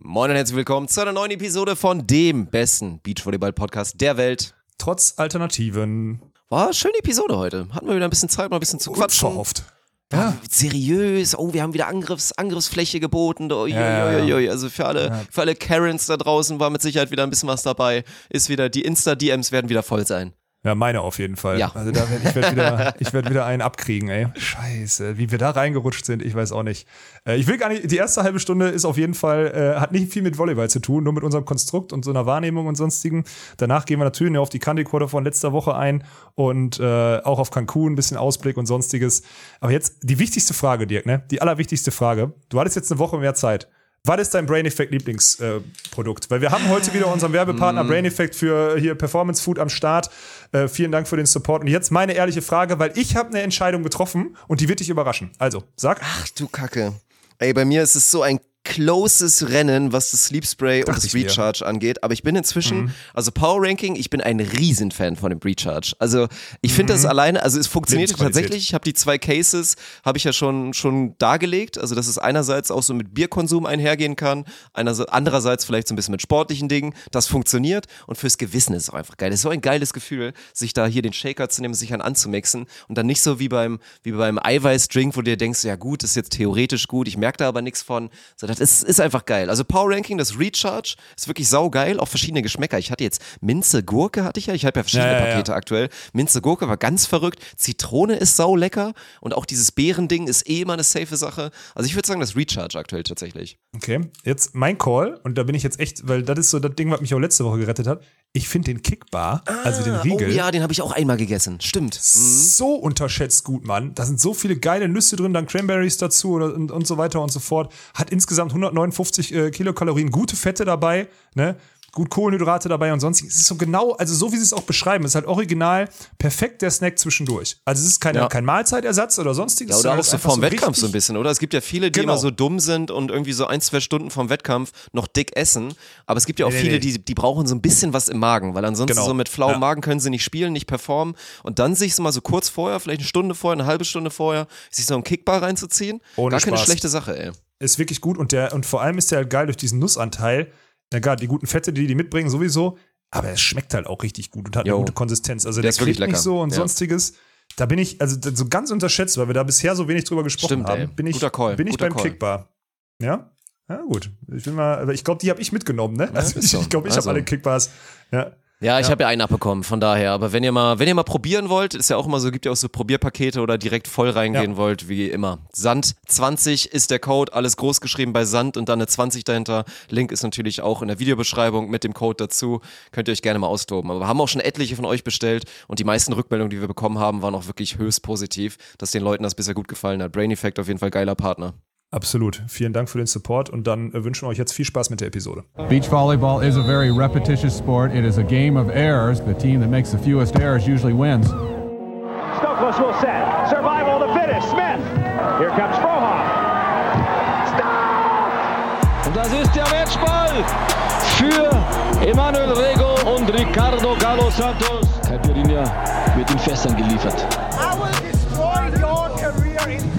Moin und herzlich willkommen zu einer neuen Episode von dem besten Beachvolleyball-Podcast der Welt. Trotz Alternativen. War eine schöne Episode heute. Hatten wir wieder ein bisschen Zeit, mal ein bisschen zu quatschen. Unverhofft. Ja. Seriös. Oh, wir haben wieder Angriffs, Angriffsfläche geboten. Oh, Ja, ja, ja. Also für alle, für alle Karens da draußen war mit Sicherheit wieder ein bisschen was dabei. Ist wieder, die Insta-DMs werden wieder voll sein. Ja, meine auf jeden Fall. Ja. Also da werd, ich werde wieder, ich werd wieder einen abkriegen, ey. Scheiße, wie wir da reingerutscht sind, ich weiß auch nicht. Äh, ich will gar nicht, die erste halbe Stunde ist auf jeden Fall, äh, hat nicht viel mit Volleyball zu tun, nur mit unserem Konstrukt und so einer Wahrnehmung und sonstigen. Danach gehen wir natürlich auf die Candy Quarter von letzter Woche ein und äh, auch auf Cancun, ein bisschen Ausblick und sonstiges. Aber jetzt die wichtigste Frage, Dirk, ne? Die allerwichtigste Frage. Du hattest jetzt eine Woche mehr Zeit. Was ist dein Brain Effect Lieblingsprodukt? Weil wir haben heute wieder unseren Werbepartner Brain Effect für hier Performance Food am Start. Äh, vielen Dank für den Support. Und jetzt meine ehrliche Frage, weil ich habe eine Entscheidung getroffen und die wird dich überraschen. Also, sag. Ach du Kacke. Ey, bei mir ist es so ein closes Rennen, was das Sleep Spray und das ich mir. Recharge angeht. Aber ich bin inzwischen, also Power Ranking, ich bin ein Riesenfan von dem Recharge. Also ich finde das alleine, also es funktioniert tatsächlich. Ich habe die zwei Cases, habe ich ja schon, schon dargelegt. Also dass es einerseits auch so mit Bierkonsum einhergehen kann, andererseits vielleicht so ein bisschen mit sportlichen Dingen. Das funktioniert und fürs Gewissen ist es auch einfach geil. Das ist so ein geiles Gefühl, sich da hier den Shaker zu nehmen, sich einen anzumixen und dann nicht so wie beim, wie beim Eiweißdrink, wo du dir denkst, ja gut, das ist jetzt theoretisch gut, ich merke da aber nichts von. So, das ist, ist einfach geil. Also Power Ranking, das Recharge ist wirklich saugeil, auch verschiedene Geschmäcker. Ich hatte jetzt Minze, Gurke hatte ich ja, ich habe ja verschiedene Ja, ja, ja. Pakete aktuell. Minze, Gurke war ganz verrückt, Zitrone ist sau lecker und auch dieses Beerending ist eh immer eine safe Sache. Also ich würde sagen, das Recharge aktuell tatsächlich. Okay, jetzt mein Call. Und da bin ich jetzt echt, weil das ist so das Ding, was mich auch letzte Woche gerettet hat. Ich finde den Kickbar, also den Riegel, Oh ja, den habe ich auch einmal gegessen. Stimmt. Mhm. so unterschätzt gut, Mann. Da sind so viele geile Nüsse drin, dann Cranberries dazu und, und so weiter und so fort. Hat insgesamt 159 äh, Kilokalorien, gute Fette dabei, ne? Gut Kohlenhydrate dabei und sonstiges. Es ist so genau, also so wie sie es auch beschreiben, es ist halt original perfekt der Snack zwischendurch. Also es ist keine, Ja. kein Mahlzeitersatz oder sonstiges. Ja, oder auch so vorm Wettkampf so ein bisschen, oder? Es gibt ja viele, die Genau. immer so dumm sind und irgendwie so ein, zwei Stunden vorm Wettkampf noch dick essen. Aber es gibt ja auch Nee, nee, viele, nee. die, die brauchen so ein bisschen was im Magen, weil ansonsten Genau. so mit flauem Ja. Magen können sie nicht spielen, nicht performen. Und dann sich so mal so kurz vorher, vielleicht eine Stunde vorher, eine halbe Stunde vorher, sich so einen Kickbar reinzuziehen. Ohne Gar keine Spaß. schlechte Sache, ey. ist wirklich gut und der und vor allem ist der halt geil durch diesen Nussanteil. Ja, gar die guten Fette, die die mitbringen, sowieso. Aber es schmeckt halt auch richtig gut und hat Jo. eine gute Konsistenz. Also Der der, ist nicht so und Ja. sonstiges. Da bin ich, also so ganz unterschätzt, weil wir da bisher so wenig drüber gesprochen Stimmt, haben. ey. Bin ich, bin ich guter beim Call. Kickbar. Ja? Ja, gut. Ich will mal, ich glaube, die habe ich mitgenommen, ne? Also ist ich so. glaube, ich Also. habe alle Kickbars. Ja. Ja, ich habe ja einen abbekommen, von daher. Aber wenn ihr mal, wenn ihr mal probieren wollt, ist ja auch immer so, gibt ja auch so Probierpakete oder direkt voll reingehen Ja. wollt, wie immer. Sand 20 ist der Code, alles groß geschrieben bei Sand und dann eine 20 dahinter. Link ist natürlich auch in der Videobeschreibung mit dem Code dazu. Könnt ihr euch gerne mal austoben. Aber wir haben auch schon etliche von euch bestellt und die meisten Rückmeldungen, die wir bekommen haben, waren auch wirklich höchst positiv, dass den Leuten das bisher gut gefallen hat. Brain Effect auf jeden Fall geiler Partner. Absolut. Vielen Dank für den Support und dann äh, wünschen wir euch jetzt viel Spaß mit der Episode. Beach volleyball is a very repetitious sport. It is a game of errors. The team that makes the fewest errors usually wins. Stokos will set. Survival of the fittest. Smith. Here comes Frohoff. Stop! Und das ist der Matchball für Emanuel Rego und Ricardo Galo Santos. Caipirinha wird in Fässern geliefert. I will destroy your career in.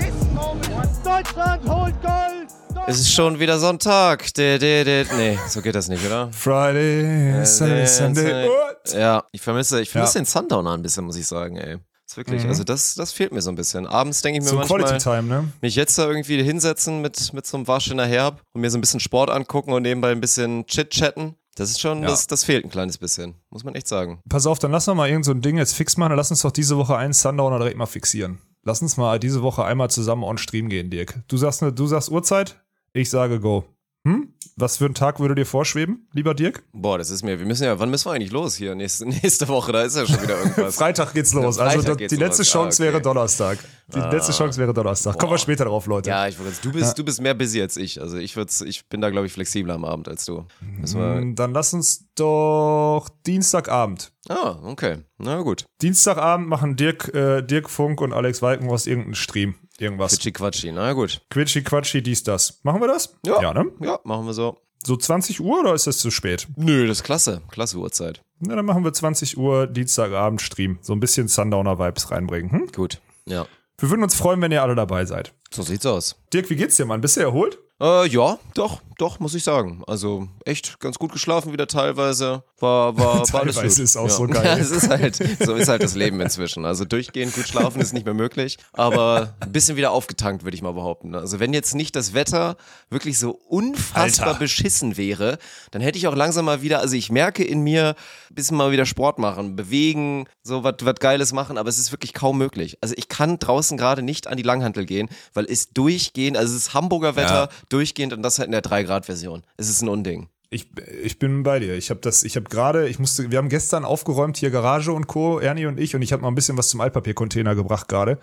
Deutschland holt Gold! Es ist schon wieder Sonntag. De, de, de. Nee, so geht das nicht, oder? Friday, Saturday, Sunday. What? Ja, ich vermisse, ich vermisse Ja. den Sundowner ein bisschen, muss ich sagen, ey. Ist wirklich, also das, das fehlt mir so ein bisschen. Abends denke ich mir So manchmal, Quality Time, ne? mich jetzt da irgendwie hinsetzen mit, mit so einem Warsteiner Herb und mir so ein bisschen Sport angucken und nebenbei ein bisschen Chit-Chatten. Das ist schon, Ja. das, das fehlt ein kleines bisschen. Muss man echt sagen. Pass auf, dann lass noch mal irgend so ein Ding jetzt fix machen. Dann lass uns doch diese Woche einen Sundowner direkt mal fixieren. Lass uns mal diese Woche einmal zusammen on Stream gehen, Dirk. Du sagst, du sagst Uhrzeit, ich sage Go. Hm? Was für ein Tag würde dir vorschweben, lieber Dirk? Boah, das ist mir, wir müssen ja, wann müssen wir eigentlich los hier? Nächste, nächste Woche, da ist ja schon wieder irgendwas. Freitag geht's los. Ja, also Freitag das, geht's die letzte los. Ah, Chance okay. wäre Donnerstag. Die letzte Chance wäre Donnerstag. Kommen wir später drauf, Leute. ja, ich du bist, du bist mehr busy als ich. Also ich würd's, ich bin da, glaube ich, flexibler am Abend als du. Hm, Dann lass uns doch Dienstagabend. ah, okay. Na gut. Dienstagabend machen Dirk, äh, Dirk Funk und Alex Walkenhorst irgendeinen Stream. Irgendwas. Quitschi Quatschi, na gut. Quitschi, Quatschi, dies, das. Machen wir das? Ja. ne? Ja, machen wir so. So 20 Uhr oder ist das zu spät? Nö, das ist klasse. Klasse Uhrzeit. Na, dann machen wir 20 Uhr Dienstagabend Stream. So ein bisschen Sundowner-Vibes reinbringen. Hm? Gut. Ja. Wir würden uns freuen, wenn ihr alle dabei seid. So sieht's aus. Dirk, wie geht's dir, Mann? Bist du erholt? Äh, ja, doch, doch, muss ich sagen. Also echt ganz gut geschlafen wieder teilweise. War, war, war alles Teilweise gut. ist auch ja. so geil. Ja, es ist halt, so ist halt das Leben inzwischen. Also durchgehend gut schlafen ist nicht mehr möglich, aber ein bisschen wieder aufgetankt, würde ich mal behaupten. Also wenn jetzt nicht das Wetter wirklich so unfassbar Alter. beschissen wäre, dann hätte ich auch langsam mal wieder, also ich merke in mir, ein bisschen mal wieder Sport machen, bewegen, so was was Geiles machen, aber es ist wirklich kaum möglich. Also ich kann draußen gerade nicht an die Langhantel gehen, weil es durchgehend, also es ist Hamburger Wetter, Ja. Durchgehend und das halt in der 3-Grad-Version. Es ist ein Unding. Ich, ich bin bei dir. Ich habe das, ich habe gerade, ich musste, wir haben gestern aufgeräumt hier Garage und Co. Ernie und ich und ich habe mal ein bisschen was zum Altpapiercontainer gebracht gerade.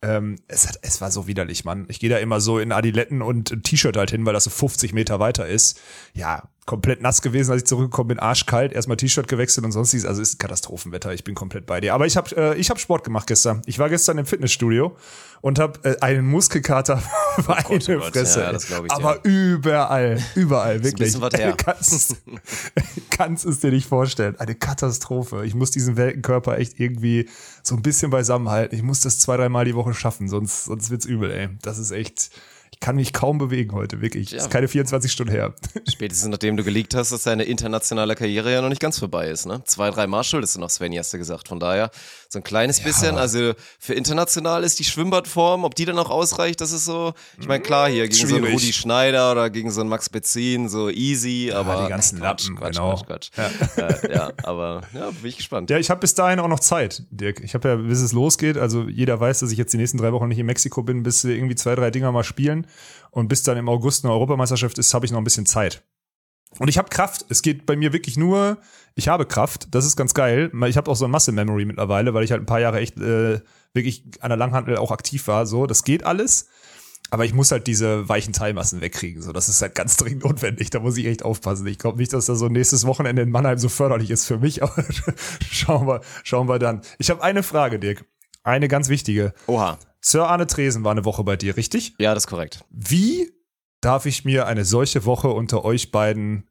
Ähm, es es war so widerlich, Mann. Ich gehe da immer so in Adiletten und T-Shirt halt hin, weil das so 50 Meter weiter ist. Ja, komplett nass gewesen, als ich zurückgekommen bin, arschkalt. Erstmal T-Shirt gewechselt und sonstiges. Also es ist ein Katastrophenwetter. Ich bin komplett bei dir. Aber ich habe, äh, ich habe Sport gemacht gestern. Ich war gestern im Fitnessstudio und habe äh, einen Muskelkater oh Gott, Fresse. ja, das ich. Aber überall, überall, ein wirklich. bisschen was her. Kannst, kannst es dir nicht vorstellen. Eine Katastrophe. Ich muss diesen welken Körper echt irgendwie so ein bisschen beisammen halten. Ich muss das zwei, dreimal die Woche schaffen, sonst, sonst wird's übel, ey. Das ist echt. Ich kann mich kaum bewegen heute, wirklich. Ist keine 24 Stunden her. Spätestens nachdem du geleakt hast, dass deine internationale Karriere ja noch nicht ganz vorbei ist, ne? Zwei, drei Mal schuldest du noch Svenny, hast du gesagt. Von daher, so ein kleines bisschen, also für international ist die Schwimmbadform, ob die dann auch ausreicht, das ist so, ich meine, klar, hier gegen so einen Schwierig. Rudi Schneider oder gegen so einen Max Bezin, so easy, aber. die ganzen Quatsch, Lappen, Quatsch, genau. Quatsch, Quatsch. Ja. Äh, ja, aber, ja, bin ich gespannt. Ja, ich habe bis dahin auch noch Zeit, Dirk. Ich habe ja, bis es losgeht, also jeder weiß, dass ich jetzt die nächsten drei Wochen nicht in Mexiko bin, bis wir irgendwie zwei, drei Dinger mal spielen. Und bis dann im August eine Europameisterschaft ist, habe ich noch ein bisschen Zeit. Und ich habe Kraft. Es geht bei mir wirklich nur, ich habe Kraft. Das ist ganz geil. Ich habe auch so ein Muscle Memory mittlerweile, weil ich halt ein paar Jahre echt äh, wirklich an der Langhantel auch aktiv war. So, das geht alles. Aber ich muss halt diese weichen Teilmassen wegkriegen. So, das ist halt ganz dringend notwendig. Da muss ich echt aufpassen. Ich glaube nicht, dass das so nächstes Wochenende in Mannheim so förderlich ist für mich. Aber schauen wir, schauen wir dann. Ich habe eine Frage, Dirk. Eine ganz wichtige. Oha. Sir Arne Tresen war eine Woche bei dir, richtig? Ja, das ist korrekt. Wie darf ich mir eine solche Woche unter euch beiden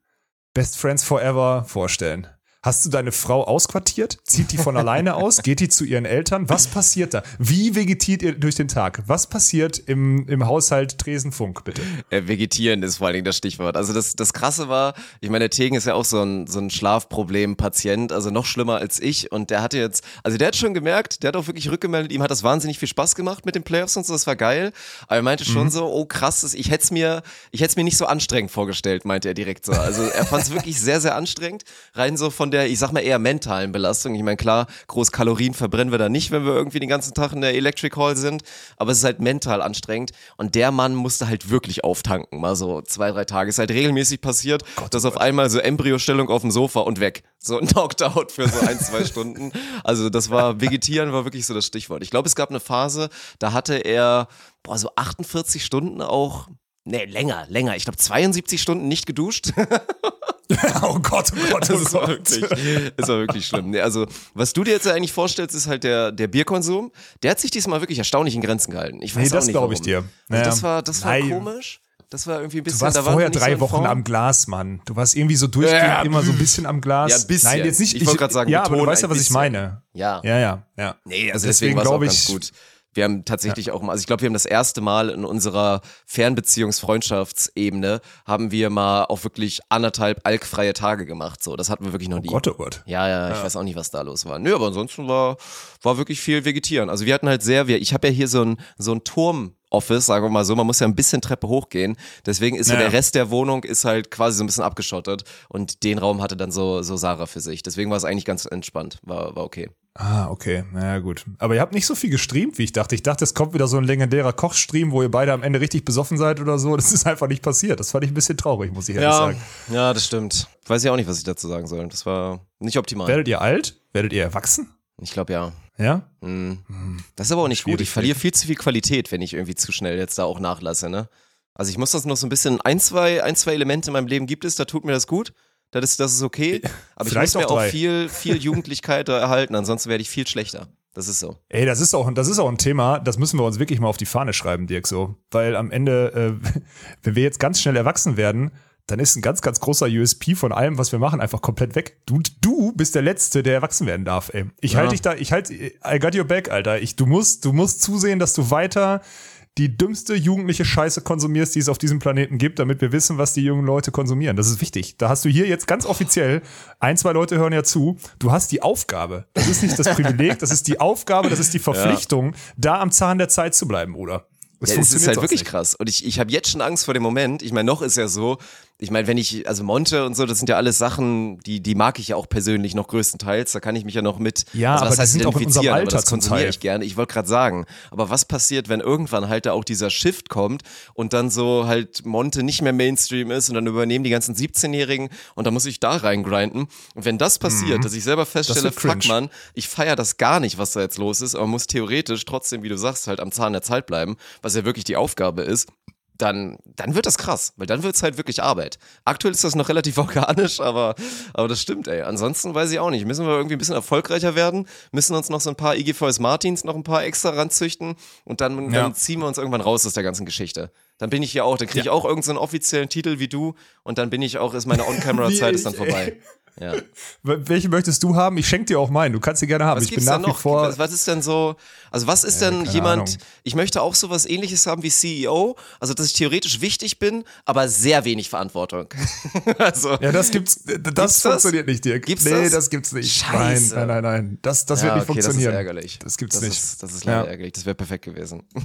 Best Friends Forever vorstellen? Hast du deine Frau ausquartiert? Zieht die von alleine aus? Geht die zu ihren Eltern? Was passiert da? Wie vegetiert ihr durch den Tag? Was passiert im, im Haushalt Tresenfunk, bitte? Äh, vegetieren ist vor allen Dingen das Stichwort. Also das, das Krasse war, ich meine, der Tegen ist ja auch so ein, so ein Schlafproblem-Patient, also noch schlimmer als ich. Und der hatte jetzt, also der hat schon gemerkt, der hat auch wirklich rückgemeldet, ihm hat das wahnsinnig viel Spaß gemacht mit den Playoffs und so, das war geil. Aber er meinte schon so, oh krass, ich hätte es mir, ich hätte es mir nicht so anstrengend vorgestellt, meinte er direkt so. Also er fand es wirklich sehr, sehr anstrengend. Rein so von der, ich sag mal eher mentalen Belastung. Ich meine, klar, groß Kalorien verbrennen wir da nicht, wenn wir irgendwie den ganzen Tag in der Electric Hall sind. Aber es ist halt mental anstrengend. Und der Mann musste halt wirklich auftanken. Mal so zwei, drei Tage. Ist halt regelmäßig passiert, dass auf einmal so Embryostellung auf dem Sofa und weg. So knocked out für so ein, zwei Stunden. Also das war, Vegetieren war wirklich so das Stichwort. Ich glaube, es gab eine Phase, da hatte er, boah, so 48 Stunden auch, nee, länger, länger. Ich glaube 72 Stunden nicht geduscht. oh Gott, oh Gott, oh Das war Gott. wirklich, das war wirklich schlimm. Nee, also, was du dir jetzt eigentlich vorstellst, ist halt der, der Bierkonsum. Der hat sich diesmal wirklich erstaunlich in Grenzen gehalten. Ich weiß Nee, das nicht, glaub ich dir. Also Naja. das war, das war Nein. komisch. Das war irgendwie ein bisschen. Du warst vorher nicht drei so Wochen am Glas, Mann. Du warst irgendwie so durchgehend Ja, immer so ein bisschen am Glas. Ja, ein bisschen. Nein, jetzt nicht. Ich wollte gerade sagen, ja, aber du weißt ja, was ich bisschen. meine. Ja. Ja, ja, ja. Nee, also Also deswegen, deswegen war glaube ganz ich- gut. Wir haben tatsächlich auch mal, also ich glaube, wir haben das erste Mal in unserer Fernbeziehungs-Freundschaftsebene haben wir mal auch wirklich anderthalb alkfreie Tage gemacht. So, das hatten wir wirklich noch nie. Gott, oh Gott. Ja, ja, ich weiß auch nicht, was da los war. Nö, aber ansonsten war, war wirklich viel Vegetieren. Also wir hatten halt sehr, wir, ich habe ja hier so ein, so ein Turm. Office, sagen wir mal so, man muss ja ein bisschen Treppe hochgehen. Deswegen ist so Ja. der Rest der Wohnung ist halt quasi so ein bisschen abgeschottet und den Raum hatte dann so, so Sarah für sich. Deswegen war es eigentlich ganz entspannt. War, war okay. Ah, okay. Na ja, gut. Aber ihr habt nicht so viel gestreamt, wie ich dachte. Ich dachte, es kommt wieder so ein legendärer Kochstream, wo ihr beide am Ende richtig besoffen seid oder so. Das ist einfach nicht passiert. Das fand ich ein bisschen traurig, muss ich ehrlich sagen. ja, das stimmt. Weiß ich auch nicht, was ich dazu sagen soll. Das war nicht optimal. Werdet ihr alt? Werdet ihr erwachsen? Ich glaube ja. Ja? Mhm. Das ist aber auch nicht gut. Schwierig, Ich verliere viel zu viel Qualität, wenn ich irgendwie zu schnell jetzt da auch nachlasse, ne? Also ich muss das noch so ein bisschen, ein, zwei, ein, zwei Elemente in meinem Leben gibt es, da tut mir das gut. Das ist, das ist okay. Aber ich Vielleicht muss mir auch auch viel, viel Jugendlichkeit da erhalten, ansonsten werde ich viel schlechter. Das ist so. Ey, das ist auch, das ist auch ein Thema, das müssen wir uns wirklich mal auf die Fahne schreiben, Dirk, so. Weil am Ende, äh, wenn wir jetzt ganz schnell erwachsen werden, dann ist ein ganz, ganz großer USP von allem, was wir machen, einfach komplett weg. Du, du bist der Letzte, der erwachsen werden darf, ey. Ich Ja. halte dich da, ich halte, I got your back, Alter. Ich, du musst, du musst zusehen, dass du weiter die dümmste jugendliche Scheiße konsumierst, die es auf diesem Planeten gibt, damit wir wissen, was die jungen Leute konsumieren. Das ist wichtig. Da hast du hier jetzt ganz offiziell, ein, zwei Leute hören ja zu, du hast die Aufgabe. Das ist nicht das Privileg, das ist die Aufgabe, das ist die Verpflichtung, da am Zahn der Zeit zu bleiben, Bruder. Es ja, ist halt wirklich nicht. krass. Und ich, ich habe jetzt schon Angst vor dem Moment. Ich meine, noch ist ja so, ich meine, wenn ich, also Monte und so, das sind ja alles Sachen, die, die mag ich ja auch persönlich noch größtenteils. Da kann ich mich ja noch mit, ja, also was aber heißt sind auch in unserem Alter das konsumiere ich gerne. Ich wollte gerade sagen, aber was passiert, wenn irgendwann halt da auch dieser Shift kommt und dann so halt Monte nicht mehr Mainstream ist und dann übernehmen die ganzen 17-Jährigen und dann muss ich da reingrinden. Und wenn das passiert, mhm. dass ich selber feststelle, fuck man, ich feiere das gar nicht, was da jetzt los ist, aber muss theoretisch trotzdem, wie du sagst, halt am Zahn der Zeit bleiben, was ja wirklich die Aufgabe ist, dann, dann wird das krass, weil dann wird es halt wirklich Arbeit. Aktuell ist das noch relativ organisch, aber, aber das stimmt, ey. Ansonsten weiß ich auch nicht. Müssen wir irgendwie ein bisschen erfolgreicher werden, müssen uns noch so ein paar IGVS Martins noch ein paar extra ranzüchten und dann, ja. dann ziehen wir uns irgendwann raus aus der ganzen Geschichte. Dann bin ich hier auch, dann kriege ich ja. auch irgendeinen so offiziellen Titel wie du und dann bin ich auch, ist meine On-Camera-Zeit ist dann vorbei. Ja. Welche möchtest du haben? Ich schenke dir auch meinen. Du kannst sie gerne haben. Was ich bin nach wie vor. Was, ist denn so? Also was ist ja, denn jemand? Ahnung. Ich möchte auch so was Ähnliches haben wie CEO. Also dass ich theoretisch wichtig bin, aber sehr wenig Verantwortung. also, ja, das gibt's. Das gibt's funktioniert das? nicht, Dirk. Gibt's nee, das? das gibt's nicht. Scheiße. Nein, nein, nein, nein. Das, das ja, wird nicht okay, funktionieren. Das ist ärgerlich. Das gibt's das nicht. Ist, das ist leider ja. ärgerlich. Das wäre perfekt gewesen.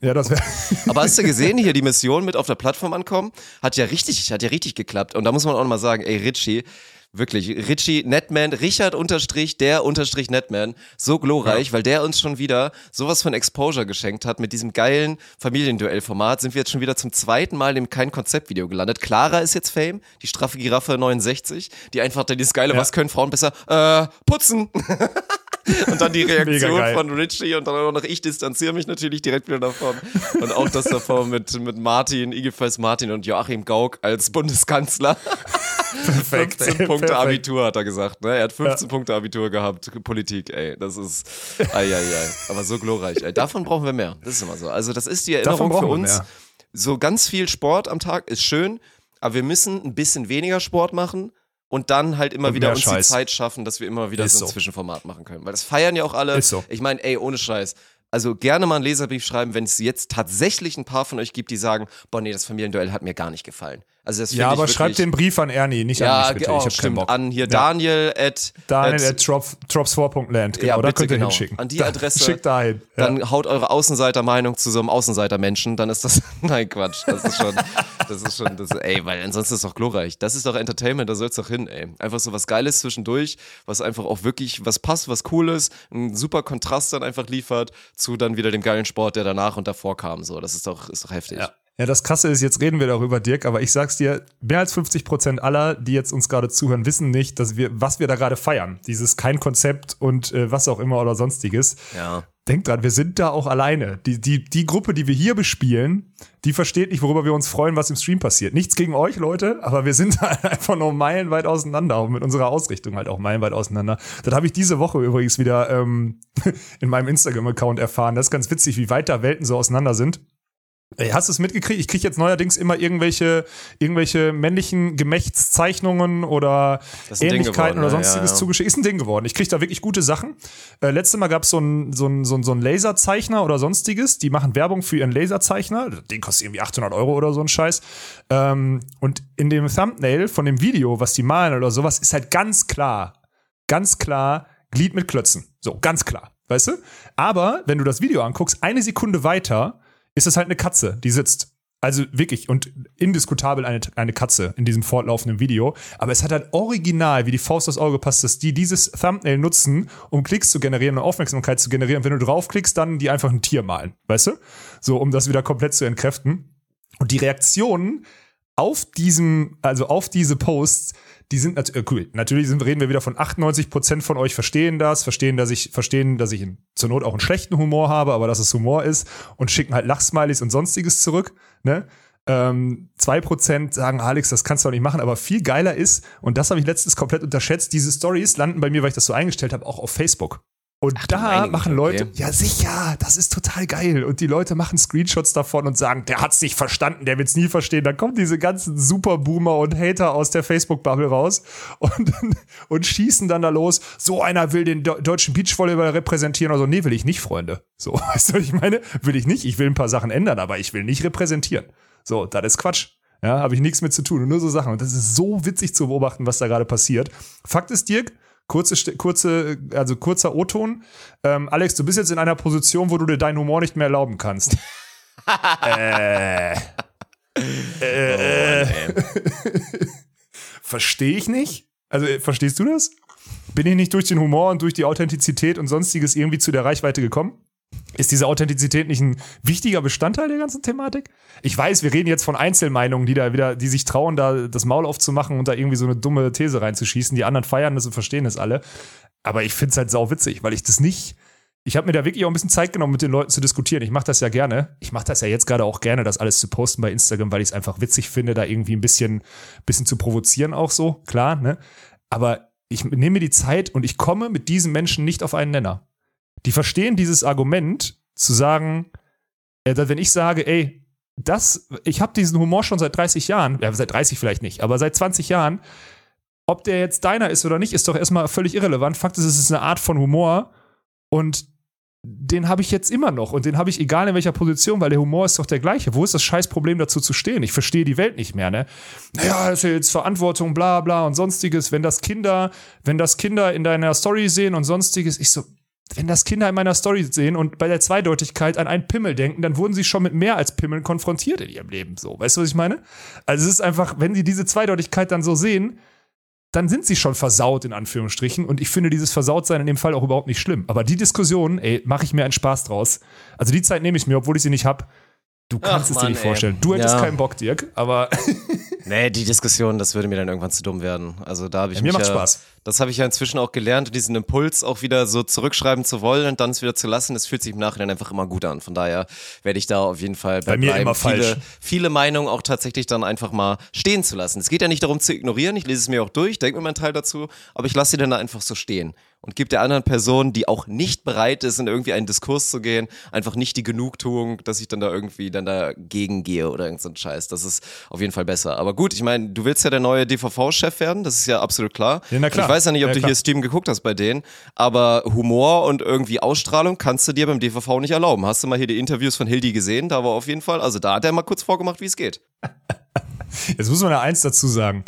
Ja, das wäre. Aber hast du gesehen, hier die Mission mit auf der Plattform ankommen? Hat ja richtig, hat ja richtig geklappt. Und da muss man auch mal sagen, ey, Richie, Wirklich, Richie Netman, Richard unterstrich, der unterstrich Netman, so glorreich, ja. weil der uns schon wieder sowas von Exposure geschenkt hat mit diesem geilen Familienduell-Format. Sind wir jetzt schon wieder zum zweiten Mal in kein Konzeptvideo gelandet. Clara ist jetzt Fame, die straffe Giraffe 69, die einfach dann dieses geile, ja. was können Frauen besser? Äh, putzen. Und dann die Reaktion von Richie und dann auch noch ich distanziere mich natürlich direkt wieder davon. Und auch das davor mit, mit Martin, Igefels Martin und Joachim Gauck als Bundeskanzler. Perfekt. 15 ey, Punkte perfekt. Abitur hat er gesagt. Ne? Er hat 15 ja. Punkte Abitur gehabt. Politik, ey. Das ist. Ei, ei, ei. Aber so glorreich, ey. Davon brauchen wir mehr. Das ist immer so. Also, das ist die Erinnerung für uns. So ganz viel Sport am Tag ist schön, aber wir müssen ein bisschen weniger Sport machen und dann halt immer und wieder uns Scheiß. die Zeit schaffen, dass wir immer wieder so ein so. Zwischenformat machen können. Weil das feiern ja auch alle. So. Ich meine, ey, ohne Scheiß. Also gerne mal einen Leserbrief schreiben, wenn es jetzt tatsächlich ein paar von euch gibt, die sagen, boah, nee, das Familienduell hat mir gar nicht gefallen. Also das ja, aber schreibt den Brief an Ernie, nicht ja, an mich bitte. Oh, ich hab stimmt, Bock. an hier Daniel ja. at Daniel at, at drops4.land, genau, ja, da könnt ihr genau. hinschicken. An die Adresse. Schickt dahin. Ja. Dann haut eure Außenseiter-Meinung zu so einem Außenseiter-Menschen, dann ist das, nein, Quatsch, das ist schon, das ist schon, das, ey, weil ansonsten ist es doch glorreich. Das ist doch Entertainment, da soll's doch hin, ey. Einfach so was Geiles zwischendurch, was einfach auch wirklich was passt, was cool ist, ein super Kontrast dann einfach liefert zu dann wieder dem geilen Sport, der danach und davor kam, so. Das ist doch, ist doch heftig. Ja. Ja, das Krasse ist, jetzt reden wir darüber, Dirk, aber ich sag's dir, mehr als 50 Prozent aller, die jetzt uns gerade zuhören, wissen nicht, dass wir, was wir da gerade feiern. Dieses kein Konzept und äh, was auch immer oder sonstiges. Ja. Denkt dran, wir sind da auch alleine. Die, die, die Gruppe, die wir hier bespielen, die versteht nicht, worüber wir uns freuen, was im Stream passiert. Nichts gegen euch, Leute, aber wir sind da einfach nur meilenweit auseinander und mit unserer Ausrichtung halt auch meilenweit auseinander. Das habe ich diese Woche übrigens wieder ähm, in meinem Instagram-Account erfahren. Das ist ganz witzig, wie weit da Welten so auseinander sind. Ey, hast du es mitgekriegt? Ich kriege jetzt neuerdings immer irgendwelche, irgendwelche männlichen Gemächtszeichnungen oder Ähnlichkeiten geworden, oder sonstiges ja, ja. zugeschickt. Ist ein Ding geworden. Ich kriege da wirklich gute Sachen. Äh, letztes Mal gab es so einen so ein, so ein, so ein Laserzeichner oder sonstiges. Die machen Werbung für ihren Laserzeichner. Den kostet irgendwie 800 Euro oder so ein Scheiß. Ähm, und in dem Thumbnail von dem Video, was die malen oder sowas, ist halt ganz klar, ganz klar Glied mit Klötzen. So, ganz klar. Weißt du? Aber wenn du das Video anguckst, eine Sekunde weiter ist es halt eine Katze, die sitzt. Also wirklich und indiskutabel eine, eine Katze in diesem fortlaufenden Video. Aber es hat halt original, wie die Faust aufs Auge passt, dass die dieses Thumbnail nutzen, um Klicks zu generieren und Aufmerksamkeit zu generieren. Wenn du draufklickst, dann die einfach ein Tier malen. Weißt du? So, um das wieder komplett zu entkräften. Und die Reaktionen auf diesem, also auf diese Posts die sind nat äh, cool. Natürlich sind, reden wir wieder von 98 Prozent von euch verstehen das, verstehen, dass ich, verstehen, dass ich zur Not auch einen schlechten Humor habe, aber dass es Humor ist und schicken halt Lachsmilies und sonstiges zurück, ne? Ähm, 2% sagen, Alex, das kannst du auch nicht machen, aber viel geiler ist, und das habe ich letztens komplett unterschätzt, diese Stories landen bei mir, weil ich das so eingestellt habe, auch auf Facebook. Und da meine machen Leute, okay. ja sicher, das ist total geil. Und die Leute machen Screenshots davon und sagen, der hat's nicht verstanden, der wird's nie verstehen. Dann kommen diese ganzen Superboomer und Hater aus der Facebook-Bubble raus und, und schießen dann da los. So einer will den do- deutschen Beachvolleyball repräsentieren. Also, nee, will ich nicht, Freunde. So, weißt du, was ich meine? Will ich nicht. Ich will ein paar Sachen ändern, aber ich will nicht repräsentieren. So, das ist Quatsch. Ja, habe ich nichts mit zu tun und nur so Sachen. Und das ist so witzig zu beobachten, was da gerade passiert. Fakt ist, Dirk, kurze, kurze, also kurzer O-Ton. Ähm, Alex, du bist jetzt in einer Position, wo du dir deinen Humor nicht mehr erlauben kannst. äh, äh, Verstehe ich nicht. Also, äh, verstehst du das? Bin ich nicht durch den Humor und durch die Authentizität und sonstiges irgendwie zu der Reichweite gekommen? Ist diese Authentizität nicht ein wichtiger Bestandteil der ganzen Thematik? Ich weiß, wir reden jetzt von Einzelmeinungen, die da wieder, die sich trauen, da das Maul aufzumachen und da irgendwie so eine dumme These reinzuschießen. Die anderen feiern das und verstehen das alle. Aber ich finde es halt sau witzig, weil ich das nicht. Ich habe mir da wirklich auch ein bisschen Zeit genommen, mit den Leuten zu diskutieren. Ich mache das ja gerne. Ich mache das ja jetzt gerade auch gerne, das alles zu posten bei Instagram, weil ich es einfach witzig finde, da irgendwie ein bisschen, bisschen zu provozieren auch so, klar, ne? Aber ich nehme mir die Zeit und ich komme mit diesen Menschen nicht auf einen Nenner. Die verstehen dieses Argument zu sagen, äh, wenn ich sage, ey, das, ich habe diesen Humor schon seit 30 Jahren, ja, seit 30 vielleicht nicht, aber seit 20 Jahren, ob der jetzt deiner ist oder nicht, ist doch erstmal völlig irrelevant. Fakt ist, es ist eine Art von Humor und den habe ich jetzt immer noch und den habe ich egal in welcher Position, weil der Humor ist doch der gleiche. Wo ist das Scheißproblem dazu zu stehen? Ich verstehe die Welt nicht mehr, ne? Naja, ist ja jetzt Verantwortung, bla bla und sonstiges. Wenn das Kinder, wenn das Kinder in deiner Story sehen und sonstiges, ich so, wenn das Kinder in meiner Story sehen und bei der Zweideutigkeit an einen Pimmel denken, dann wurden sie schon mit mehr als Pimmeln konfrontiert in ihrem Leben. So, weißt du, was ich meine? Also es ist einfach, wenn sie diese Zweideutigkeit dann so sehen, dann sind sie schon versaut, in Anführungsstrichen. Und ich finde dieses Versautsein in dem Fall auch überhaupt nicht schlimm. Aber die Diskussion, ey, mache ich mir einen Spaß draus. Also die Zeit nehme ich mir, obwohl ich sie nicht hab. Du kannst es dir Mann, nicht ey. vorstellen. Du hättest Ja. keinen Bock, Dirk, aber Nee, die Diskussion, das würde mir dann irgendwann zu dumm werden. Also da habe ich Ja, mir mich macht's ja, Spaß. Das habe ich ja inzwischen auch gelernt, diesen Impuls auch wieder so zurückschreiben zu wollen und dann es wieder zu lassen. Das fühlt sich im Nachhinein einfach immer gut an. Von daher werde ich da auf jeden Fall bei, Bei mir immer viele, falsch. viele Meinungen auch tatsächlich dann einfach mal stehen zu lassen. Es geht ja nicht darum zu ignorieren. Ich lese es mir auch durch, denke mir meinen Teil dazu, aber ich lasse sie dann da einfach so stehen und gebe der anderen Person, die auch nicht bereit ist, in irgendwie einen Diskurs zu gehen, einfach nicht die Genugtuung, dass ich dann da irgendwie dann dagegen gehe oder irgend so Scheiß. Das ist auf jeden Fall besser. Aber gut, ich meine, du willst ja der neue DVV-Chef werden, das ist ja absolut klar. Ja, na klar. Ich weiß ja nicht, ob Ja, du klar. hier Stream geguckt hast bei denen, aber Humor und irgendwie Ausstrahlung kannst du dir beim DVV nicht erlauben. Hast du mal hier die Interviews von Hildi gesehen? Da war auf jeden Fall, also da hat er mal kurz vorgemacht, wie es geht. Jetzt muss man ja eins dazu sagen.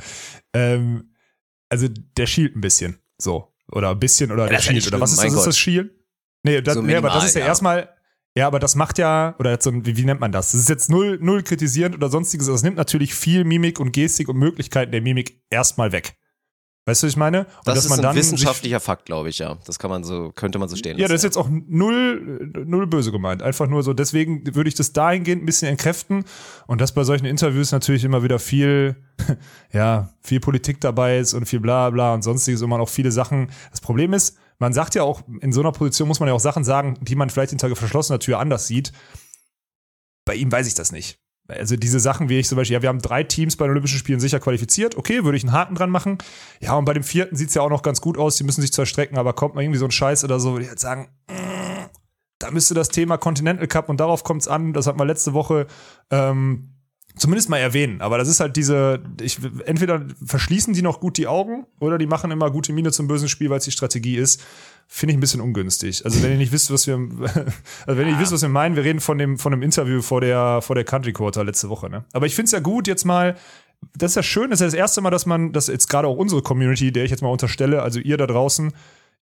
Ähm, also der schielt ein bisschen. So. Oder ein bisschen oder der ja schielt. nicht Oder was ist das? mein Ist das Schielen? Nee, das, So nee aber das minimal, ist ja, ja. erstmal. Ja, aber das macht ja, oder so, wie, wie nennt man das? Das ist jetzt null, null kritisierend oder sonstiges. Das nimmt natürlich viel Mimik und Gestik und Möglichkeiten der Mimik erstmal weg. Weißt du, was ich meine? Und Das dass ist man ein dann sich- wissenschaftlicher Fakt, glaube ich, ja. Das kann man so, könnte man so stehen Ja, lassen. das ist jetzt auch null, null böse gemeint. Einfach nur so, deswegen würde ich das dahingehend ein bisschen entkräften und dass bei solchen Interviews natürlich immer wieder viel, ja, viel Politik dabei ist und viel bla bla und sonstiges und man auch viele Sachen. Das Problem ist, man sagt ja auch, in so einer Position muss man ja auch Sachen sagen, die man vielleicht hinter verschlossener Tür anders sieht. Bei ihm weiß ich das nicht. Also diese Sachen wie ich zum Beispiel, ja, wir haben drei Teams bei den Olympischen Spielen sicher qualifiziert. Okay, würde ich einen Haken dran machen. Ja, und bei dem vierten sieht's ja auch noch ganz gut aus. Die müssen sich zwar strecken, aber kommt mal irgendwie so ein Scheiß oder so, würde ich halt sagen, mm, da müsste das Thema Continental Cup und darauf kommt's an. Das hat man letzte Woche ähm, zumindest mal erwähnen. Aber das ist halt diese, ich, entweder verschließen die noch gut die Augen oder die machen immer gute Miene zum bösen Spiel, weil es die Strategie ist. Finde ich ein bisschen ungünstig. Also wenn ihr nicht wisst, was wir, also wenn ihr nicht wisst, was wir meinen, wir reden von dem, von dem Interview vor der, vor der Country Quarter letzte Woche, ne? Aber ich finde es ja gut, jetzt mal, das ist ja schön, das ist ja das erste Mal, dass man, dass jetzt gerade auch unsere Community, der ich jetzt mal unterstelle, also ihr da draußen,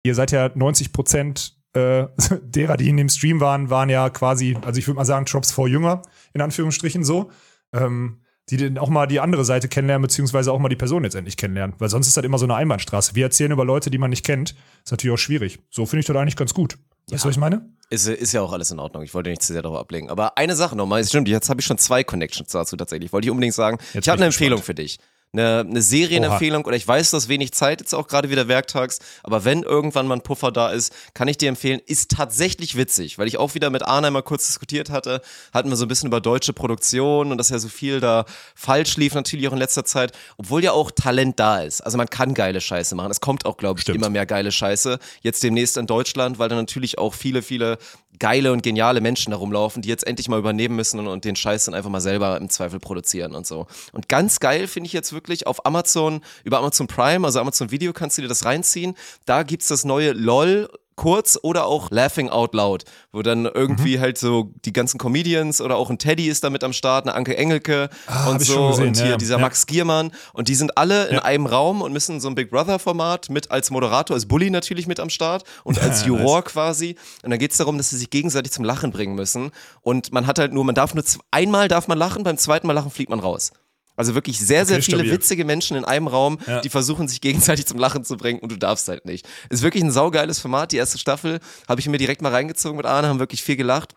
ihr seid ja 90 Prozent äh, derer, die in dem Stream waren, waren ja quasi, also ich würde mal sagen, Drops vor Jünger, in Anführungsstrichen so, ähm, die dann auch mal die andere Seite kennenlernen, beziehungsweise auch mal die Person jetzt endlich kennenlernen. Weil sonst ist das immer so eine Einbahnstraße. Wir erzählen über Leute, die man nicht kennt. Ist natürlich auch schwierig. So finde ich das eigentlich ganz gut. Weißt du, was ich meine? Ist, ist ja auch alles in Ordnung. Ich wollte nicht zu sehr darauf ablegen. Aber eine Sache nochmal, stimmt, jetzt habe ich schon zwei Connections dazu tatsächlich. Wollte ich unbedingt sagen. Jetzt ich habe eine Empfehlung gespannt. für dich. Eine, eine Serienempfehlung oder ich weiß, dass wenig Zeit jetzt auch gerade wieder werktags, aber wenn irgendwann mal ein Puffer da ist, kann ich dir empfehlen, ist tatsächlich witzig, weil ich auch wieder mit Arne mal kurz diskutiert hatte, hatten wir so ein bisschen über deutsche Produktion und dass ja so viel da falsch lief natürlich auch in letzter Zeit, obwohl ja auch Talent da ist. Also man kann geile Scheiße machen. Es kommt auch, glaube ich, Stimmt. immer mehr geile Scheiße. Jetzt demnächst in Deutschland, weil da natürlich auch viele, viele geile und geniale Menschen da rumlaufen, die jetzt endlich mal übernehmen müssen und, und den Scheiß dann einfach mal selber im Zweifel produzieren und so. Und ganz geil finde ich jetzt wirklich auf Amazon, über Amazon Prime, also Amazon Video kannst du dir das reinziehen. Da gibt's das neue LOL kurz oder auch Laughing Out Loud, wo dann Mhm. irgendwie halt so die ganzen Comedians oder auch ein Teddy ist da mit am Start, eine Anke Engelke Ah, und so gesehen, und hier ja, dieser ja. Max Giermann und die sind alle in einem Raum und müssen so ein Big Brother Format mit als Moderator, als Bully natürlich mit am Start und als Juror quasi und dann geht's darum, dass sie sich gegenseitig zum Lachen bringen müssen und man hat halt nur, man darf nur einmal darf man lachen, beim zweiten Mal lachen fliegt man raus. Also wirklich sehr, sehr Okay, viele stabil. witzige Menschen in einem Raum, Ja. die versuchen, sich gegenseitig zum Lachen zu bringen und du darfst halt nicht. Ist wirklich ein saugeiles Format. Die erste Staffel habe ich mir direkt mal reingezogen mit Arne, haben wirklich viel gelacht.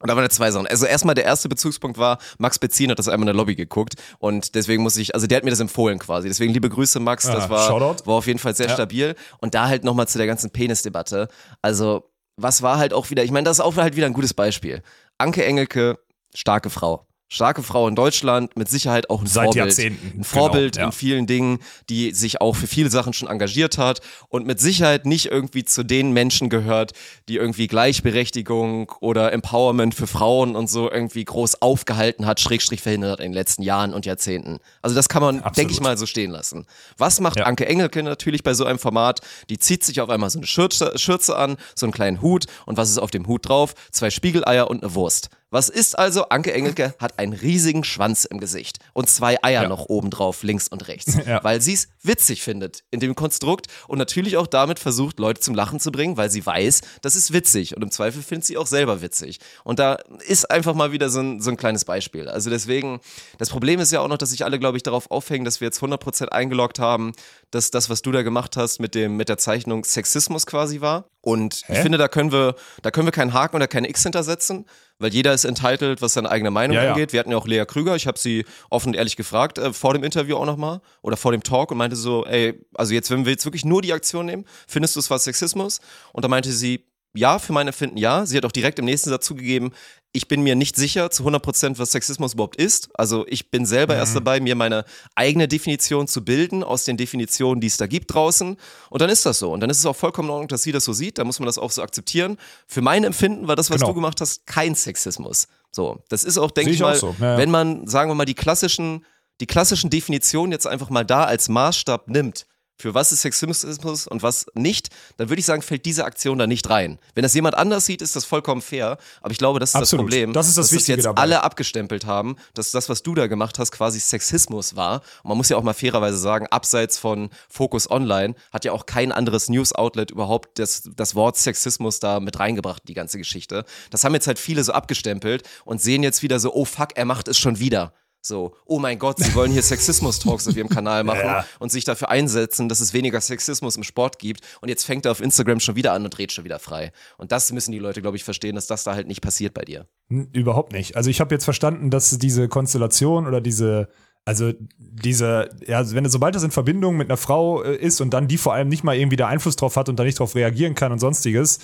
Und da waren zwei Sachen. Also erstmal der erste Bezugspunkt war, Max Bezin hat das einmal in der Lobby geguckt und deswegen muss ich, also der hat mir das empfohlen quasi. Deswegen liebe Grüße Max, das Ah, war, Shoutout. war auf jeden Fall sehr Ja. stabil. Und da halt nochmal zu der ganzen Penis-Debatte. Also was war halt auch wieder, ich meine, das ist auch halt wieder ein gutes Beispiel. Anke Engelke, starke Frau. Starke Frau in Deutschland, mit Sicherheit auch ein Seit Vorbild. Jahrzehnten, Ein genau, Vorbild ja. in vielen Dingen, die sich auch für viele Sachen schon engagiert hat und mit Sicherheit nicht irgendwie zu den Menschen gehört, die irgendwie Gleichberechtigung oder Empowerment für Frauen und so irgendwie groß aufgehalten hat, schrägstrich verhindert hat in den letzten Jahren und Jahrzehnten. Also das kann man, denke ich mal, so stehen lassen. Was macht Ja. Anke Engelke natürlich bei so einem Format? Die zieht sich auf einmal so eine Schürze, Schürze an, so einen kleinen Hut und was ist auf dem Hut drauf? Zwei Spiegeleier und eine Wurst. Was ist also? Anke Engelke hat einen riesigen Schwanz im Gesicht und zwei Eier Ja. noch oben drauf, links und rechts, Ja. weil sie es witzig findet in dem Konstrukt und natürlich auch damit versucht, Leute zum Lachen zu bringen, weil sie weiß, das ist witzig und im Zweifel findet sie auch selber witzig. Und da ist einfach mal wieder so ein, so ein kleines Beispiel. Also deswegen, das Problem ist ja auch noch, dass sich alle, glaube ich, darauf aufhängen, dass wir jetzt 100% eingeloggt haben, dass das, was du da gemacht hast mit dem, mit der Zeichnung Sexismus quasi war. Und ich Hä? finde, da können wir, da können wir keinen Haken oder kein X hintersetzen, weil jeder ist entitled, was seine eigene Meinung Ja, ja. angeht. Wir hatten ja auch Lea Krüger, ich habe sie offen und ehrlich gefragt, äh, vor dem Interview auch nochmal oder vor dem Talk und meinte so, ey, also jetzt, wenn wir jetzt wirklich nur die Aktion nehmen, findest du es was Sexismus? Und da meinte sie, ja, für mein Empfinden ja. Sie hat auch direkt im nächsten Satz zugegeben, ich bin mir nicht sicher zu 100%, was Sexismus überhaupt ist. Also ich bin selber erst dabei, mir meine eigene Definition zu bilden aus den Definitionen, die es da gibt draußen. Und dann ist das so. Und dann ist es auch vollkommen in Ordnung, dass sie das so sieht. Da muss man das auch so akzeptieren. Für mein Empfinden war das, was Genau. du gemacht hast, kein Sexismus. So, das ist auch, denke ich mal, so. Ja, ja. wenn man, sagen wir mal, die klassischen, die klassischen Definitionen jetzt einfach mal da als Maßstab nimmt, für was ist Sexismus und was nicht, dann würde ich sagen, fällt diese Aktion da nicht rein. Wenn das jemand anders sieht, ist das vollkommen fair. Aber ich glaube, das ist Absolut. das Problem. Das ist das dass Wichtige jetzt dabei. alle abgestempelt haben, dass das, was du da gemacht hast, quasi Sexismus war. Und man muss ja auch mal fairerweise sagen, abseits von Focus Online hat ja auch kein anderes News-Outlet überhaupt das, das Wort Sexismus da mit reingebracht, die ganze Geschichte. Das haben jetzt halt viele so abgestempelt und sehen jetzt wieder so, oh fuck, er macht es schon wieder. So, oh mein Gott, sie wollen hier Sexismus-Talks auf ihrem Kanal machen Ja. und sich dafür einsetzen, dass es weniger Sexismus im Sport gibt. Und jetzt fängt er auf Instagram schon wieder an und dreht schon wieder frei. Und das müssen die Leute, glaube ich, verstehen, dass das da halt nicht passiert bei dir. Überhaupt nicht. Also ich habe jetzt verstanden, dass diese Konstellation oder diese, also diese, ja, also wenn sobald das in Verbindung mit einer Frau äh, ist und dann die vor allem nicht mal irgendwie da Einfluss drauf hat und da nicht drauf reagieren kann und sonstiges,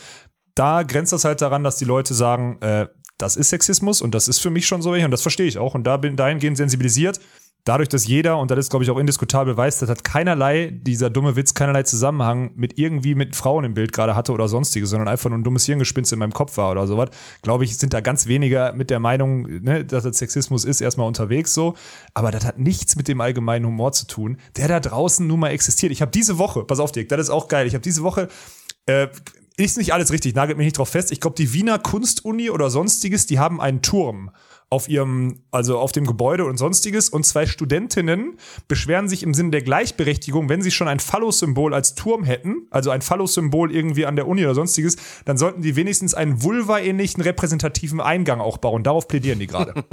da grenzt das halt daran, dass die Leute sagen, äh, das ist Sexismus und das ist für mich schon so und das verstehe ich auch und da bin dahingehend sensibilisiert. Dadurch, dass jeder, und das ist, glaube ich, auch indiskutabel weiß, das hat keinerlei, dieser dumme Witz, keinerlei Zusammenhang mit irgendwie mit Frauen im Bild gerade hatte oder sonstiges, sondern einfach nur ein dummes Hirngespinst in meinem Kopf war oder sowas, glaube ich, sind da ganz weniger mit der Meinung, ne, dass das Sexismus ist, erstmal unterwegs so. Aber das hat nichts mit dem allgemeinen Humor zu tun, der da draußen nun mal existiert. Ich habe diese Woche, pass auf, Dirk, das ist auch geil, ich habe diese Woche äh, ist nicht alles richtig, nagelt mich nicht drauf fest. Ich glaube, die Wiener Kunstuni oder sonstiges, die haben einen Turm auf ihrem, also auf dem Gebäude und sonstiges. Und zwei Studentinnen beschweren sich im Sinne der Gleichberechtigung, wenn sie schon ein Phallus-Symbol als Turm hätten, also ein Phallus-Symbol irgendwie an der Uni oder sonstiges, dann sollten die wenigstens einen vulva-ähnlichen repräsentativen Eingang auch bauen. Darauf plädieren die gerade.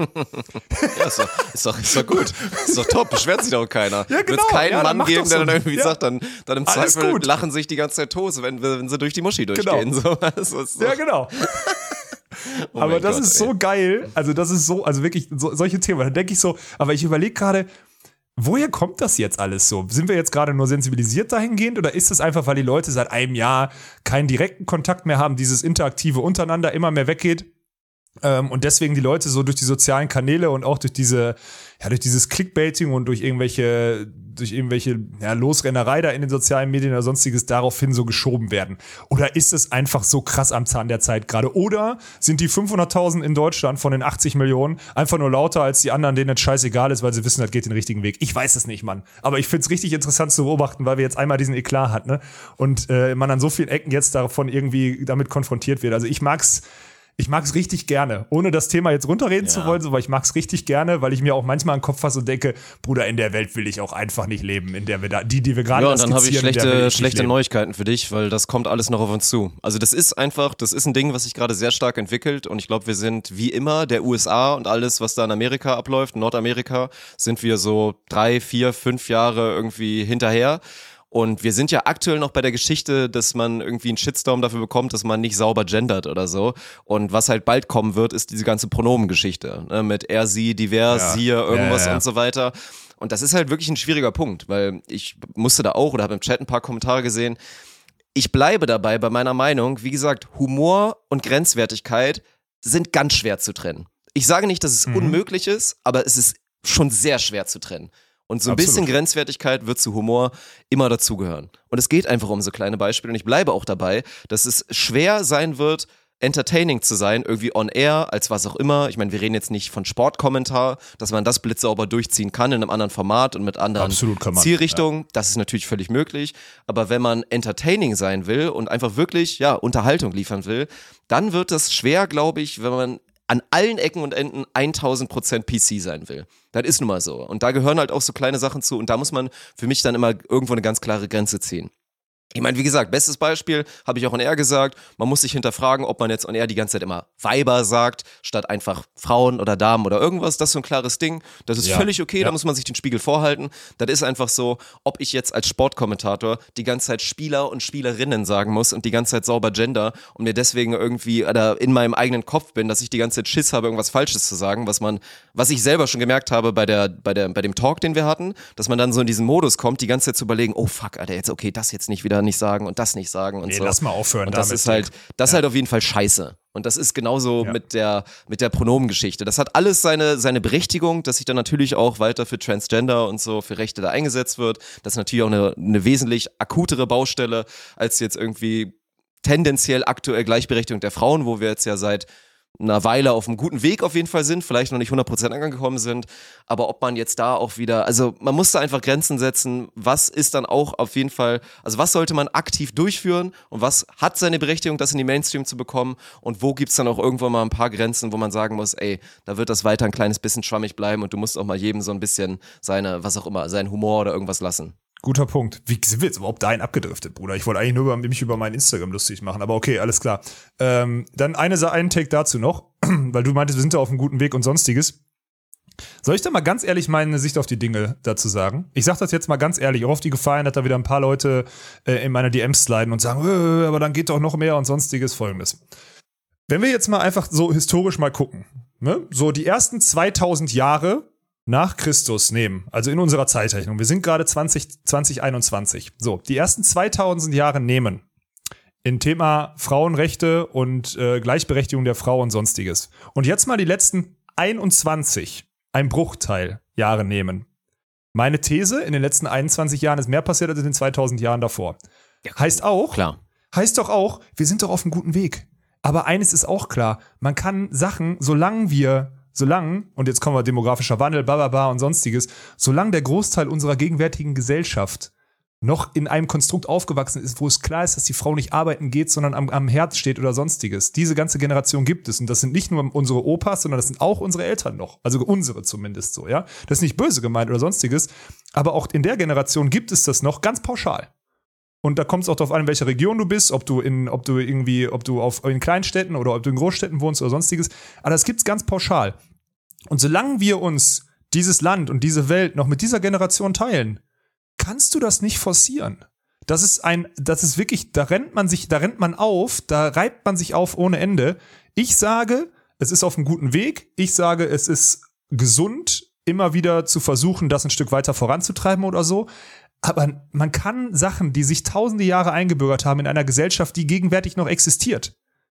Ja, ist doch, ist doch, ist doch gut. Ist doch top. Beschwert sich doch keiner. Ja, Wird genau. es keinen Ja, Mann geben, der so. dann irgendwie Ja. sagt, dann, dann im Zweifel gut. lachen sich die ganze Zeit Tose, wenn, wenn sie durch die Muschi Genau. durchgehen. So, das ist ja, genau. Oh aber das Gott, ist ey. so geil. Also, das ist so, also wirklich so, solche Themen. Da denke ich so, aber ich überlege gerade, woher kommt das jetzt alles so? Sind wir jetzt gerade nur sensibilisiert dahingehend oder ist es einfach, weil die Leute seit einem Jahr keinen direkten Kontakt mehr haben, dieses interaktive untereinander immer mehr weggeht? Ähm, und deswegen die Leute so durch die sozialen Kanäle und auch durch diese, ja, durch dieses Clickbaiting und durch irgendwelche, durch irgendwelche ja, Losrennerei da in den sozialen Medien oder sonstiges daraufhin so geschoben werden? Oder ist es einfach so krass am Zahn der Zeit gerade? Oder sind die 500.000 in Deutschland von den 80 Millionen einfach nur lauter als die anderen, denen es scheißegal ist, weil sie wissen, das geht den richtigen Weg? Ich weiß es nicht, Mann. Aber ich find's richtig interessant zu beobachten, weil wir jetzt einmal diesen Eklat hatten, ne? Und äh, man an so vielen Ecken jetzt davon irgendwie damit konfrontiert wird. Also ich mag's ich mag es richtig gerne, ohne das Thema jetzt runterreden ja. zu wollen, weil ich mag es richtig gerne, weil ich mir auch manchmal an den Kopf fasse und denke, Bruder, in der Welt will ich auch einfach nicht leben, in der wir da, die, die wir gerade Ja, und dann habe ich schlechte, ich schlechte Neuigkeiten für dich, weil das kommt alles noch auf uns zu. Also das ist einfach, das ist ein Ding, was sich gerade sehr stark entwickelt und ich glaube, wir sind wie immer der USA und alles, was da in Amerika abläuft, Nordamerika, sind wir so drei, vier, fünf Jahre irgendwie hinterher. Und wir sind ja aktuell noch bei der Geschichte, dass man irgendwie einen Shitstorm dafür bekommt, dass man nicht sauber gendert oder so. Und was halt bald kommen wird, ist diese ganze Pronomengeschichte. Ne? Mit er, sie, divers, ja. sie, irgendwas ja, ja. und so weiter. Und das ist halt wirklich ein schwieriger Punkt, weil ich musste da auch oder habe im Chat ein paar Kommentare gesehen. Ich bleibe dabei bei meiner Meinung. Wie gesagt, Humor und Grenzwertigkeit sind ganz schwer zu trennen. Ich sage nicht, dass es mhm. unmöglich ist, aber es ist schon sehr schwer zu trennen. Und so ein Absolut. bisschen Grenzwertigkeit wird zu Humor immer dazugehören. Und es geht einfach um so kleine Beispiele. Und ich bleibe auch dabei, dass es schwer sein wird, entertaining zu sein, irgendwie on air, als was auch immer. Ich meine, wir reden jetzt nicht von Sportkommentar, dass man das blitzsauber durchziehen kann in einem anderen Format und mit anderen Zielrichtungen. Ja. Das ist natürlich völlig möglich. Aber wenn man entertaining sein will und einfach wirklich, ja, Unterhaltung liefern will, dann wird es schwer, glaube ich, wenn man an allen Ecken und Enden 1000% PC sein will. Das ist nun mal so. Und da gehören halt auch so kleine Sachen zu. Und da muss man für mich dann immer irgendwo eine ganz klare Grenze ziehen. Ich meine, wie gesagt, bestes Beispiel, habe ich auch on Air gesagt, man muss sich hinterfragen, ob man jetzt on Air die ganze Zeit immer Weiber sagt, statt einfach Frauen oder Damen oder irgendwas. Das ist so ein klares Ding. Das ist ja. völlig okay, ja. da muss man sich den Spiegel vorhalten. Das ist einfach so, ob ich jetzt als Sportkommentator die ganze Zeit Spieler und Spielerinnen sagen muss und die ganze Zeit sauber Gender und mir deswegen irgendwie oder in meinem eigenen Kopf bin, dass ich die ganze Zeit Schiss habe, irgendwas Falsches zu sagen, was man, was ich selber schon gemerkt habe bei der, bei der, bei dem Talk, den wir hatten, dass man dann so in diesen Modus kommt, die ganze Zeit zu überlegen, oh fuck, Alter, jetzt okay, das jetzt nicht wieder nicht sagen und das nicht sagen und nee, so. lass mal aufhören und das damit. ist halt, das ja. halt auf jeden Fall scheiße. Und das ist genauso ja. mit der, mit der Pronomengeschichte. Das hat alles seine, seine Berechtigung, dass sich dann natürlich auch weiter für Transgender und so, für Rechte da eingesetzt wird. Das ist natürlich auch eine, eine wesentlich akutere Baustelle als jetzt irgendwie tendenziell aktuell Gleichberechtigung der Frauen, wo wir jetzt ja seit einer Weile auf einem guten Weg auf jeden Fall sind, vielleicht noch nicht 100% angekommen sind, aber ob man jetzt da auch wieder, also man muss da einfach Grenzen setzen, was ist dann auch auf jeden Fall, also was sollte man aktiv durchführen und was hat seine Berechtigung, das in die Mainstream zu bekommen und wo gibt's dann auch irgendwann mal ein paar Grenzen, wo man sagen muss, ey, da wird das weiter ein kleines bisschen schwammig bleiben und du musst auch mal jedem so ein bisschen seine, was auch immer, seinen Humor oder irgendwas lassen. Guter Punkt. Wie sind wir jetzt überhaupt dahin abgedriftet, Bruder? Ich wollte eigentlich nur über, mich über mein Instagram lustig machen, aber okay, alles klar. Ähm, dann eine, einen Take dazu noch, weil du meintest, wir sind da auf einem guten Weg und sonstiges. Soll ich da mal ganz ehrlich meine Sicht auf die Dinge dazu sagen? Ich sag das jetzt mal ganz ehrlich, auch auf die Gefahr dass da wieder ein paar Leute äh, in meiner DMs sliden und sagen, äh, aber dann geht doch noch mehr und sonstiges folgendes. Wenn wir jetzt mal einfach so historisch mal gucken, ne? so die ersten 2000 Jahre nach Christus nehmen, also in unserer Zeitrechnung, wir sind gerade 20, 2021, so, die ersten 2000 Jahre nehmen, in Thema Frauenrechte und äh, Gleichberechtigung der Frau und sonstiges. Und jetzt mal die letzten 21, ein Bruchteil Jahre nehmen. Meine These, in den letzten 21 Jahren ist mehr passiert als in den 2000 Jahren davor. Ja, heißt auch, klar. heißt doch auch, wir sind doch auf einem guten Weg. Aber eines ist auch klar, man kann Sachen, solange wir solange, und jetzt kommen wir demografischer Wandel, bla und sonstiges, solange der Großteil unserer gegenwärtigen Gesellschaft noch in einem Konstrukt aufgewachsen ist, wo es klar ist, dass die Frau nicht arbeiten geht, sondern am, am Herz steht oder sonstiges. Diese ganze Generation gibt es. Und das sind nicht nur unsere Opas, sondern das sind auch unsere Eltern noch. Also unsere zumindest so, ja. Das ist nicht böse gemeint oder sonstiges. Aber auch in der Generation gibt es das noch ganz pauschal. Und da kommt es auch darauf an, in welcher Region du bist, ob du in, ob du irgendwie, ob du auf, in Kleinstädten oder ob du in Großstädten wohnst oder sonstiges. Aber das gibt's ganz pauschal. Und solange wir uns dieses Land und diese Welt noch mit dieser Generation teilen, kannst du das nicht forcieren. Das ist ein, das ist wirklich, da rennt man sich, da rennt man auf, da reibt man sich auf ohne Ende. Ich sage, es ist auf einem guten Weg. Ich sage, es ist gesund immer wieder zu versuchen, das ein Stück weiter voranzutreiben oder so. Aber man kann Sachen, die sich tausende Jahre eingebürgert haben in einer Gesellschaft, die gegenwärtig noch existiert,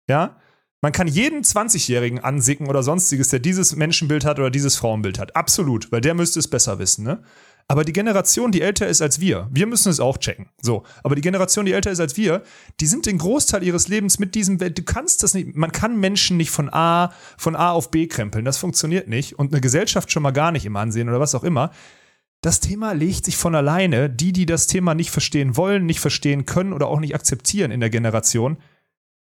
ja, man kann jeden 20-Jährigen ansicken oder sonstiges, der dieses Menschenbild hat oder dieses Frauenbild hat. Absolut, weil der müsste es besser wissen, ne? Aber die Generation, die älter ist als wir, wir müssen es auch checken. So. Aber die Generation, die älter ist als wir, die sind den Großteil ihres Lebens mit diesem Welt. Du kannst das nicht, man kann Menschen nicht von A, von A auf B krempeln. Das funktioniert nicht. Und eine Gesellschaft schon mal gar nicht im Ansehen oder was auch immer. Das Thema legt sich von alleine. Die, die das Thema nicht verstehen wollen, nicht verstehen können oder auch nicht akzeptieren in der Generation,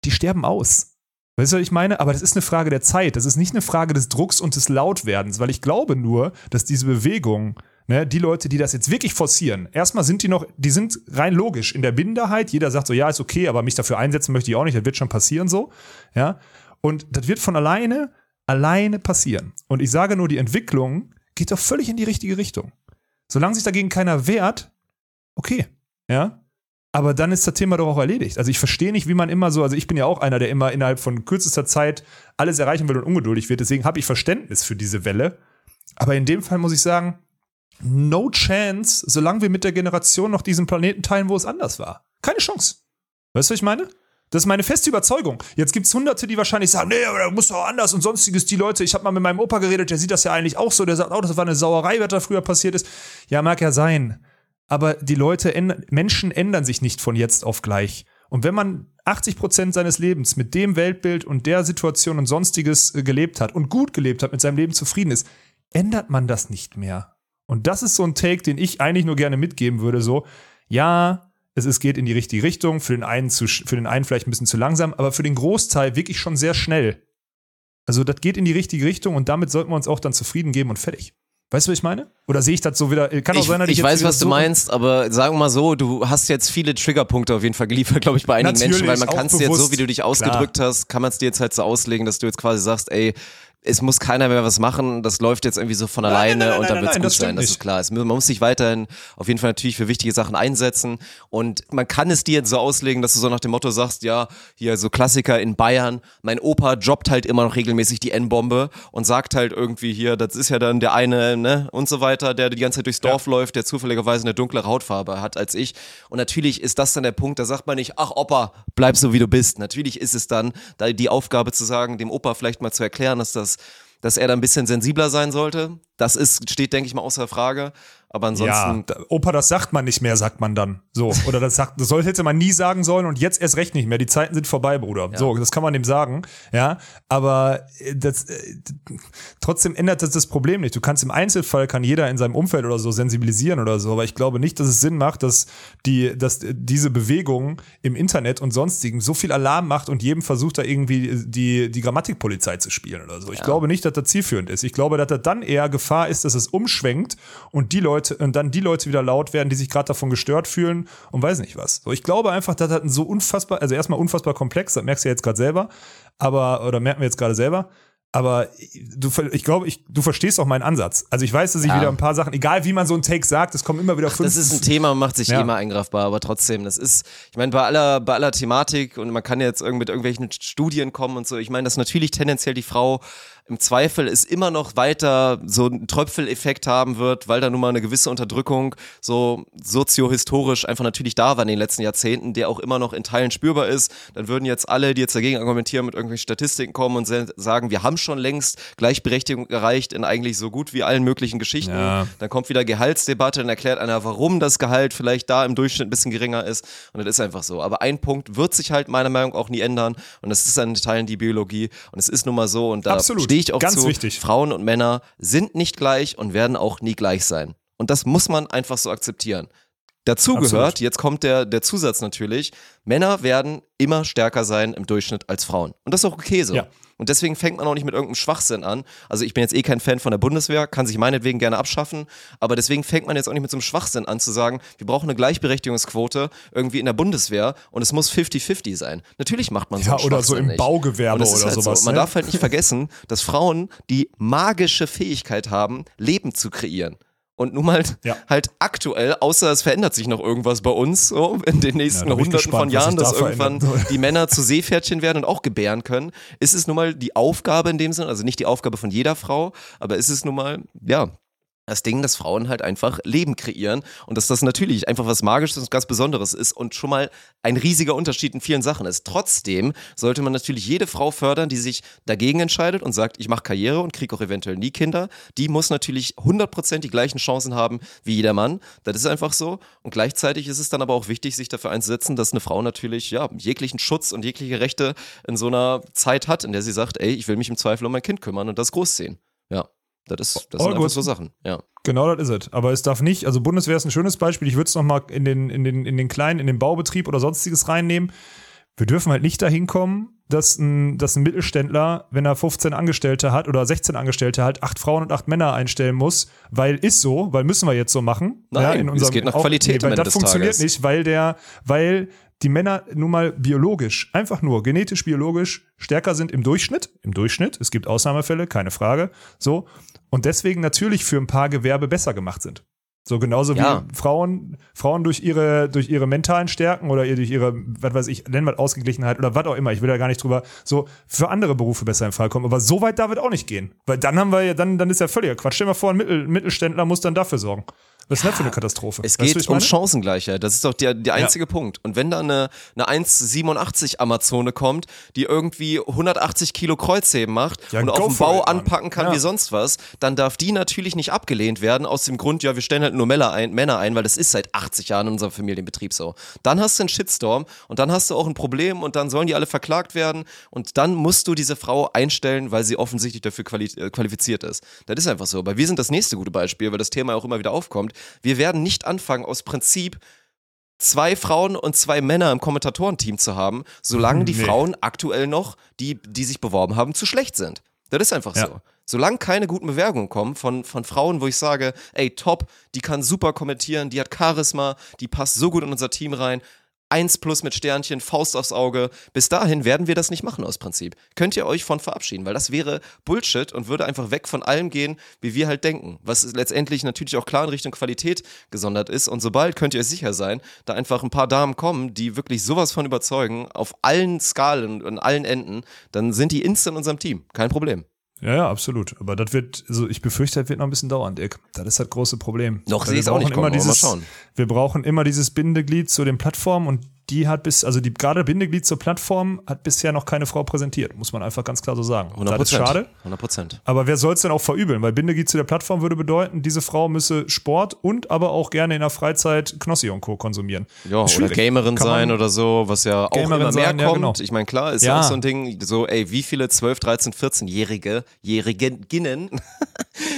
die sterben aus. Weißt du, was ich meine? Aber das ist eine Frage der Zeit. Das ist nicht eine Frage des Drucks und des Lautwerdens, weil ich glaube nur, dass diese Bewegung, ne, die Leute, die das jetzt wirklich forcieren, erstmal sind die noch, die sind rein logisch in der Minderheit. Jeder sagt so, ja, ist okay, aber mich dafür einsetzen möchte ich auch nicht, das wird schon passieren so. Ja. Und das wird von alleine, alleine passieren. Und ich sage nur, die Entwicklung geht doch völlig in die richtige Richtung. Solange sich dagegen keiner wehrt, okay. Ja. Aber dann ist das Thema doch auch erledigt. Also ich verstehe nicht, wie man immer so, also ich bin ja auch einer, der immer innerhalb von kürzester Zeit alles erreichen will und ungeduldig wird. Deswegen habe ich Verständnis für diese Welle. Aber in dem Fall muss ich sagen, no chance, solange wir mit der Generation noch diesen Planeten teilen, wo es anders war. Keine Chance. Weißt du, was ich meine? Das ist meine feste Überzeugung. Jetzt gibt's Hunderte, die wahrscheinlich sagen, nee, aber da muss doch anders und sonstiges. Die Leute, ich habe mal mit meinem Opa geredet, der sieht das ja eigentlich auch so. Der sagt, oh, das war eine Sauerei, was da früher passiert ist. Ja, mag ja sein aber die Leute, Menschen ändern sich nicht von jetzt auf gleich. Und wenn man 80 Prozent seines Lebens mit dem Weltbild und der Situation und sonstiges äh, gelebt hat und gut gelebt hat, mit seinem Leben zufrieden ist, ändert man das nicht mehr. Und das ist so ein Take, den ich eigentlich nur gerne mitgeben würde, so, ja, es, es geht in die richtige Richtung, für den einen zu, für den einen vielleicht ein bisschen zu langsam, aber für den Großteil wirklich schon sehr schnell. Also das geht in die richtige Richtung und damit sollten wir uns auch dann zufrieden geben und fertig. Weißt du, was ich meine? Oder sehe ich das so wieder? Kann auch ich, sein, dass ich, ich weiß, was du meinst, aber sagen wir mal so, du hast jetzt viele Triggerpunkte auf jeden Fall geliefert, glaube ich, bei einigen Natürlich, Menschen, weil man kann es jetzt so, wie du dich ausgedrückt hast, kann man es dir jetzt halt so auslegen, dass du jetzt quasi sagst, ey, es muss keiner mehr was machen, das läuft jetzt irgendwie so von Nein, alleine nein, nein, und dann wird's gut das sein, das ist klar. Es, man muss sich weiterhin auf jeden Fall natürlich für wichtige Sachen einsetzen und man kann es dir jetzt so auslegen, dass du so nach dem Motto sagst, ja, hier so Klassiker in Bayern, mein Opa jobbt halt immer noch regelmäßig die N-Bombe und sagt halt irgendwie hier, das ist ja dann der eine, ne, und so weiter, der die ganze Zeit durchs Dorf läuft, der zufälligerweise eine dunklere Hautfarbe hat als ich. Und natürlich ist das dann der Punkt, da sagt man nicht, ach Opa, bleib so wie du bist. Natürlich ist es dann da die Aufgabe zu sagen, dem Opa vielleicht mal zu erklären, dass das dass er da ein bisschen sensibler sein sollte. Das ist, steht, denke ich mal, außer Frage. Aber Ja, ansonsten, da, Opa, das sagt man nicht mehr, sagt man dann. So. Oder das sagt, das sollte hätte man nie sagen sollen und jetzt erst recht nicht mehr. Die Zeiten sind vorbei, Bruder. So, das kann man dem sagen. Ja. Aber äh, das, äh, trotzdem ändert das das Problem nicht. Du kannst im Einzelfall kann jeder in seinem Umfeld oder so sensibilisieren oder so. Aber ich glaube nicht, dass es Sinn macht, dass die, dass diese Bewegung im Internet und sonstigen so viel Alarm macht und jedem versucht, da irgendwie die, die Grammatikpolizei zu spielen oder so. Ich glaube nicht, dass das zielführend ist. Ich glaube, dass das dann eher Gefahr ist, dass es umschwenkt und die Leute, und dann die Leute wieder laut werden, die sich gerade davon gestört fühlen und weiß nicht was. So, ich glaube einfach, das ein so unfassbar, also erstmal unfassbar komplex, das merkst du ja jetzt gerade selber, aber, oder merken wir jetzt gerade selber. Aber du, ich glaube, ich, du verstehst auch meinen Ansatz. Also ich weiß, dass ich Ja. wieder ein paar Sachen, egal wie man so einen Take sagt, es kommen immer wieder fünf. das ist ein Thema, macht sich Ja. immer eingreifbar, aber trotzdem, das ist, ich meine, bei aller, bei aller Thematik und man kann jetzt irgend mit irgendwelchen Studien kommen und so, ich meine, dass natürlich tendenziell die Frau im Zweifel es immer noch weiter so einen Tröpfeleffekt haben wird, weil da nun mal eine gewisse Unterdrückung so soziohistorisch einfach natürlich da war in den letzten Jahrzehnten, der auch immer noch in Teilen spürbar ist. Dann würden jetzt alle, die jetzt dagegen argumentieren, mit irgendwelchen Statistiken kommen und sagen, wir haben schon längst Gleichberechtigung erreicht in eigentlich so gut wie allen möglichen Geschichten. Ja. Dann kommt wieder Gehaltsdebatte, dann erklärt einer, warum das Gehalt vielleicht da im Durchschnitt ein bisschen geringer ist. Und das ist einfach so. Aber ein Punkt wird sich halt meiner Meinung nach auch nie ändern. Und das ist an Teilen die Biologie. Und es ist nun mal so. Und da stehe ich auch Ganz zu. wichtig. Frauen und Männer sind nicht gleich und werden auch nie gleich sein. Und das muss man einfach so akzeptieren. Dazu Absolut. gehört, jetzt kommt der, der Zusatz natürlich, Männer werden immer stärker sein im Durchschnitt als Frauen. Und das ist auch okay so. Ja. Und deswegen fängt man auch nicht mit irgendeinem Schwachsinn an. Also ich bin jetzt eh kein Fan von der Bundeswehr, kann sich meinetwegen gerne abschaffen, aber deswegen fängt man jetzt auch nicht mit so einem Schwachsinn an zu sagen, wir brauchen eine Gleichberechtigungsquote irgendwie in der Bundeswehr und es muss 50-50 sein. Natürlich macht man so Ja, oder so im nicht. Baugewerbe oder halt sowas, So. Man ne? darf halt nicht vergessen, dass Frauen die magische Fähigkeit haben, Leben zu kreieren. Und nun mal Ja. halt aktuell, außer es verändert sich noch irgendwas bei uns so in den nächsten ich Hunderten gespannt, von Jahren, dass da irgendwann die Männer zu Seepferdchen werden und auch gebären können, ist es nun mal die Aufgabe in dem Sinne, also nicht die Aufgabe von jeder Frau, aber ist es nun mal, ja, das Ding, dass Frauen halt einfach Leben kreieren und dass das natürlich einfach was Magisches und ganz Besonderes ist und schon mal ein riesiger Unterschied in vielen Sachen ist. Trotzdem sollte man natürlich jede Frau fördern, die sich dagegen entscheidet und sagt, ich mache Karriere und kriege auch eventuell nie Kinder. Die muss natürlich 100% die gleichen Chancen haben wie jeder Mann. Das ist einfach so. Und gleichzeitig ist es dann aber auch wichtig, sich dafür einzusetzen, dass eine Frau natürlich ja, jeglichen Schutz und jegliche Rechte in so einer Zeit hat, in der sie sagt, ey, ich will mich im Zweifel um mein Kind kümmern und das großziehen. Ja. Das, ist, das All sind einfach so Sachen, ja. Genau, das ist es. Aber es darf nicht, also Bundeswehr ist ein schönes Beispiel. Ich würde es nochmal in den, in, den, in den kleinen, in den Baubetrieb oder sonstiges reinnehmen. Wir dürfen halt nicht dahin kommen, dass ein, dass ein Mittelständler, wenn er 15 Angestellte hat oder 16 Angestellte hat, acht Frauen und acht Männer einstellen muss, weil ist so, weil müssen wir jetzt so machen. Nein, es geht nach Qualität am weil Ende das funktioniert Tages. nicht, weil der, weil die Männer nun mal biologisch, einfach nur genetisch biologisch stärker sind im Durchschnitt. Im Durchschnitt. Es gibt Ausnahmefälle, keine Frage. So. Und deswegen natürlich für ein paar Gewerbe besser gemacht sind. So genauso Ja. wie Frauen, Frauen durch ihre, durch ihre mentalen Stärken oder ihr durch ihre, was weiß ich, nennen wir Ausgeglichenheit oder was auch immer, ich will da gar nicht drüber, so für andere Berufe besser in Fall kommen. Aber so weit darf es auch nicht gehen. Weil dann haben wir ja, dann, dann ist ja völliger Quatsch. Stell dir mal vor, ein Mittel, Mittelständler muss dann dafür sorgen. Was ist das für eine Katastrophe? Es Weißt geht um? Chancengleichheit. Das ist doch der, der einzige Punkt. Und wenn da eine, eine 1,87 Amazone kommt, die irgendwie 180 Kilo Kreuzheben macht Ja, und auf dem Bau it, anpacken kann Ja. wie sonst was, dann darf die natürlich nicht abgelehnt werden aus dem Grund, ja, wir stellen halt nur Männer ein, Männer ein, weil das ist seit 80 Jahren in unserem Familienbetrieb so. Dann hast du einen Shitstorm und dann hast du auch ein Problem und dann sollen die alle verklagt werden und dann musst du diese Frau einstellen, weil sie offensichtlich dafür äh, qualifiziert ist. Das ist einfach so. Aber wir sind das nächste gute Beispiel, weil das Thema auch immer wieder aufkommt. Wir werden nicht anfangen, aus Prinzip zwei Frauen und zwei Männer im Kommentatorenteam zu haben, solange die Nee. Frauen aktuell noch, die, die sich beworben haben, zu schlecht sind. Das ist einfach Ja. so. Solange keine guten Bewerbungen kommen von, von Frauen, wo ich sage, ey, top, die kann super kommentieren, die hat Charisma, die passt so gut in unser Team rein, eins plus mit Sternchen, Faust aufs Auge, bis dahin werden wir das nicht machen aus Prinzip. Könnt ihr euch von verabschieden, weil das wäre Bullshit und würde einfach weg von allem gehen, wie wir halt denken. Was letztendlich natürlich auch klar in Richtung Qualität gesondert ist. Und sobald könnt ihr euch sicher sein, da einfach ein paar Damen kommen, die wirklich sowas von überzeugen, auf allen Skalen und allen Enden, dann sind die instant in unserem Team. Kein Problem. Ja, ja, absolut. Aber das wird, also ich befürchte, das wird noch ein bisschen dauern, Dick. Das ist das große Problem. Noch sehe wir ich's auch nicht kommen, aber mal dieses, schauen. Wir brauchen immer dieses Bindeglied zu den Plattformen und die hat bis, also die gerade Bindeglied zur Plattform hat bisher noch keine Frau präsentiert, muss man einfach ganz klar so sagen. 100 Das ist schade. 100 Prozent. Aber wer soll es denn auch verübeln? Weil Bindeglied zu der Plattform würde bedeuten, diese Frau müsse Sport und aber auch gerne in der Freizeit Knossi und Co. konsumieren. Ja, oder. Gamerin Kann sein oder so, was ja auch Gamerin immer mehr sein, ja, kommt. genau. Ich meine, klar, ist Ja. ja auch so ein Ding, so, ey, wie viele 12, 13, 14-Jährige, Jähriginnen,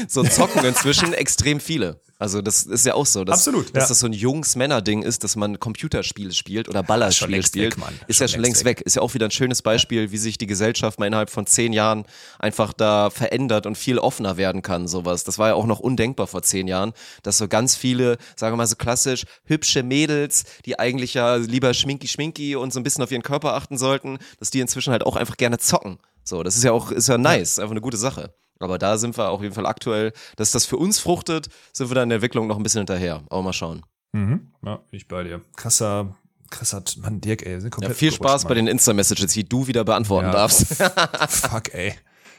so zocken inzwischen extrem viele. Also das ist ja auch so, dass, Absolut, dass ja. das so ein Jungs-Männer-Ding ist, dass man Computerspiele spielt oder Ballerspiele längst spielt. weg. Ist Schon ja schon längst längst weg. Ist ja auch wieder ein schönes Beispiel, wie sich die Gesellschaft mal innerhalb von zehn Jahren einfach da verändert und viel offener werden kann, sowas. Das war ja auch noch undenkbar vor zehn Jahren, dass so ganz viele, sagen wir mal so klassisch, hübsche Mädels, die eigentlich ja lieber schminki-schminki und so ein bisschen auf ihren Körper achten sollten, dass die inzwischen halt auch einfach gerne zocken. So, das ist ja auch, ist ja nice, einfach eine gute Sache. Aber da sind wir auf jeden Fall aktuell, dass das für uns fruchtet, sind wir da in der Entwicklung noch ein bisschen hinterher. Aber mal schauen. Mhm. Ja, bin ich bei dir. Krasser, krasser, Mann, Dirk, ey. Ja, viel Spaß bei den Insta-Messages, die du wieder beantworten Ja. darfst. Fuck, ey.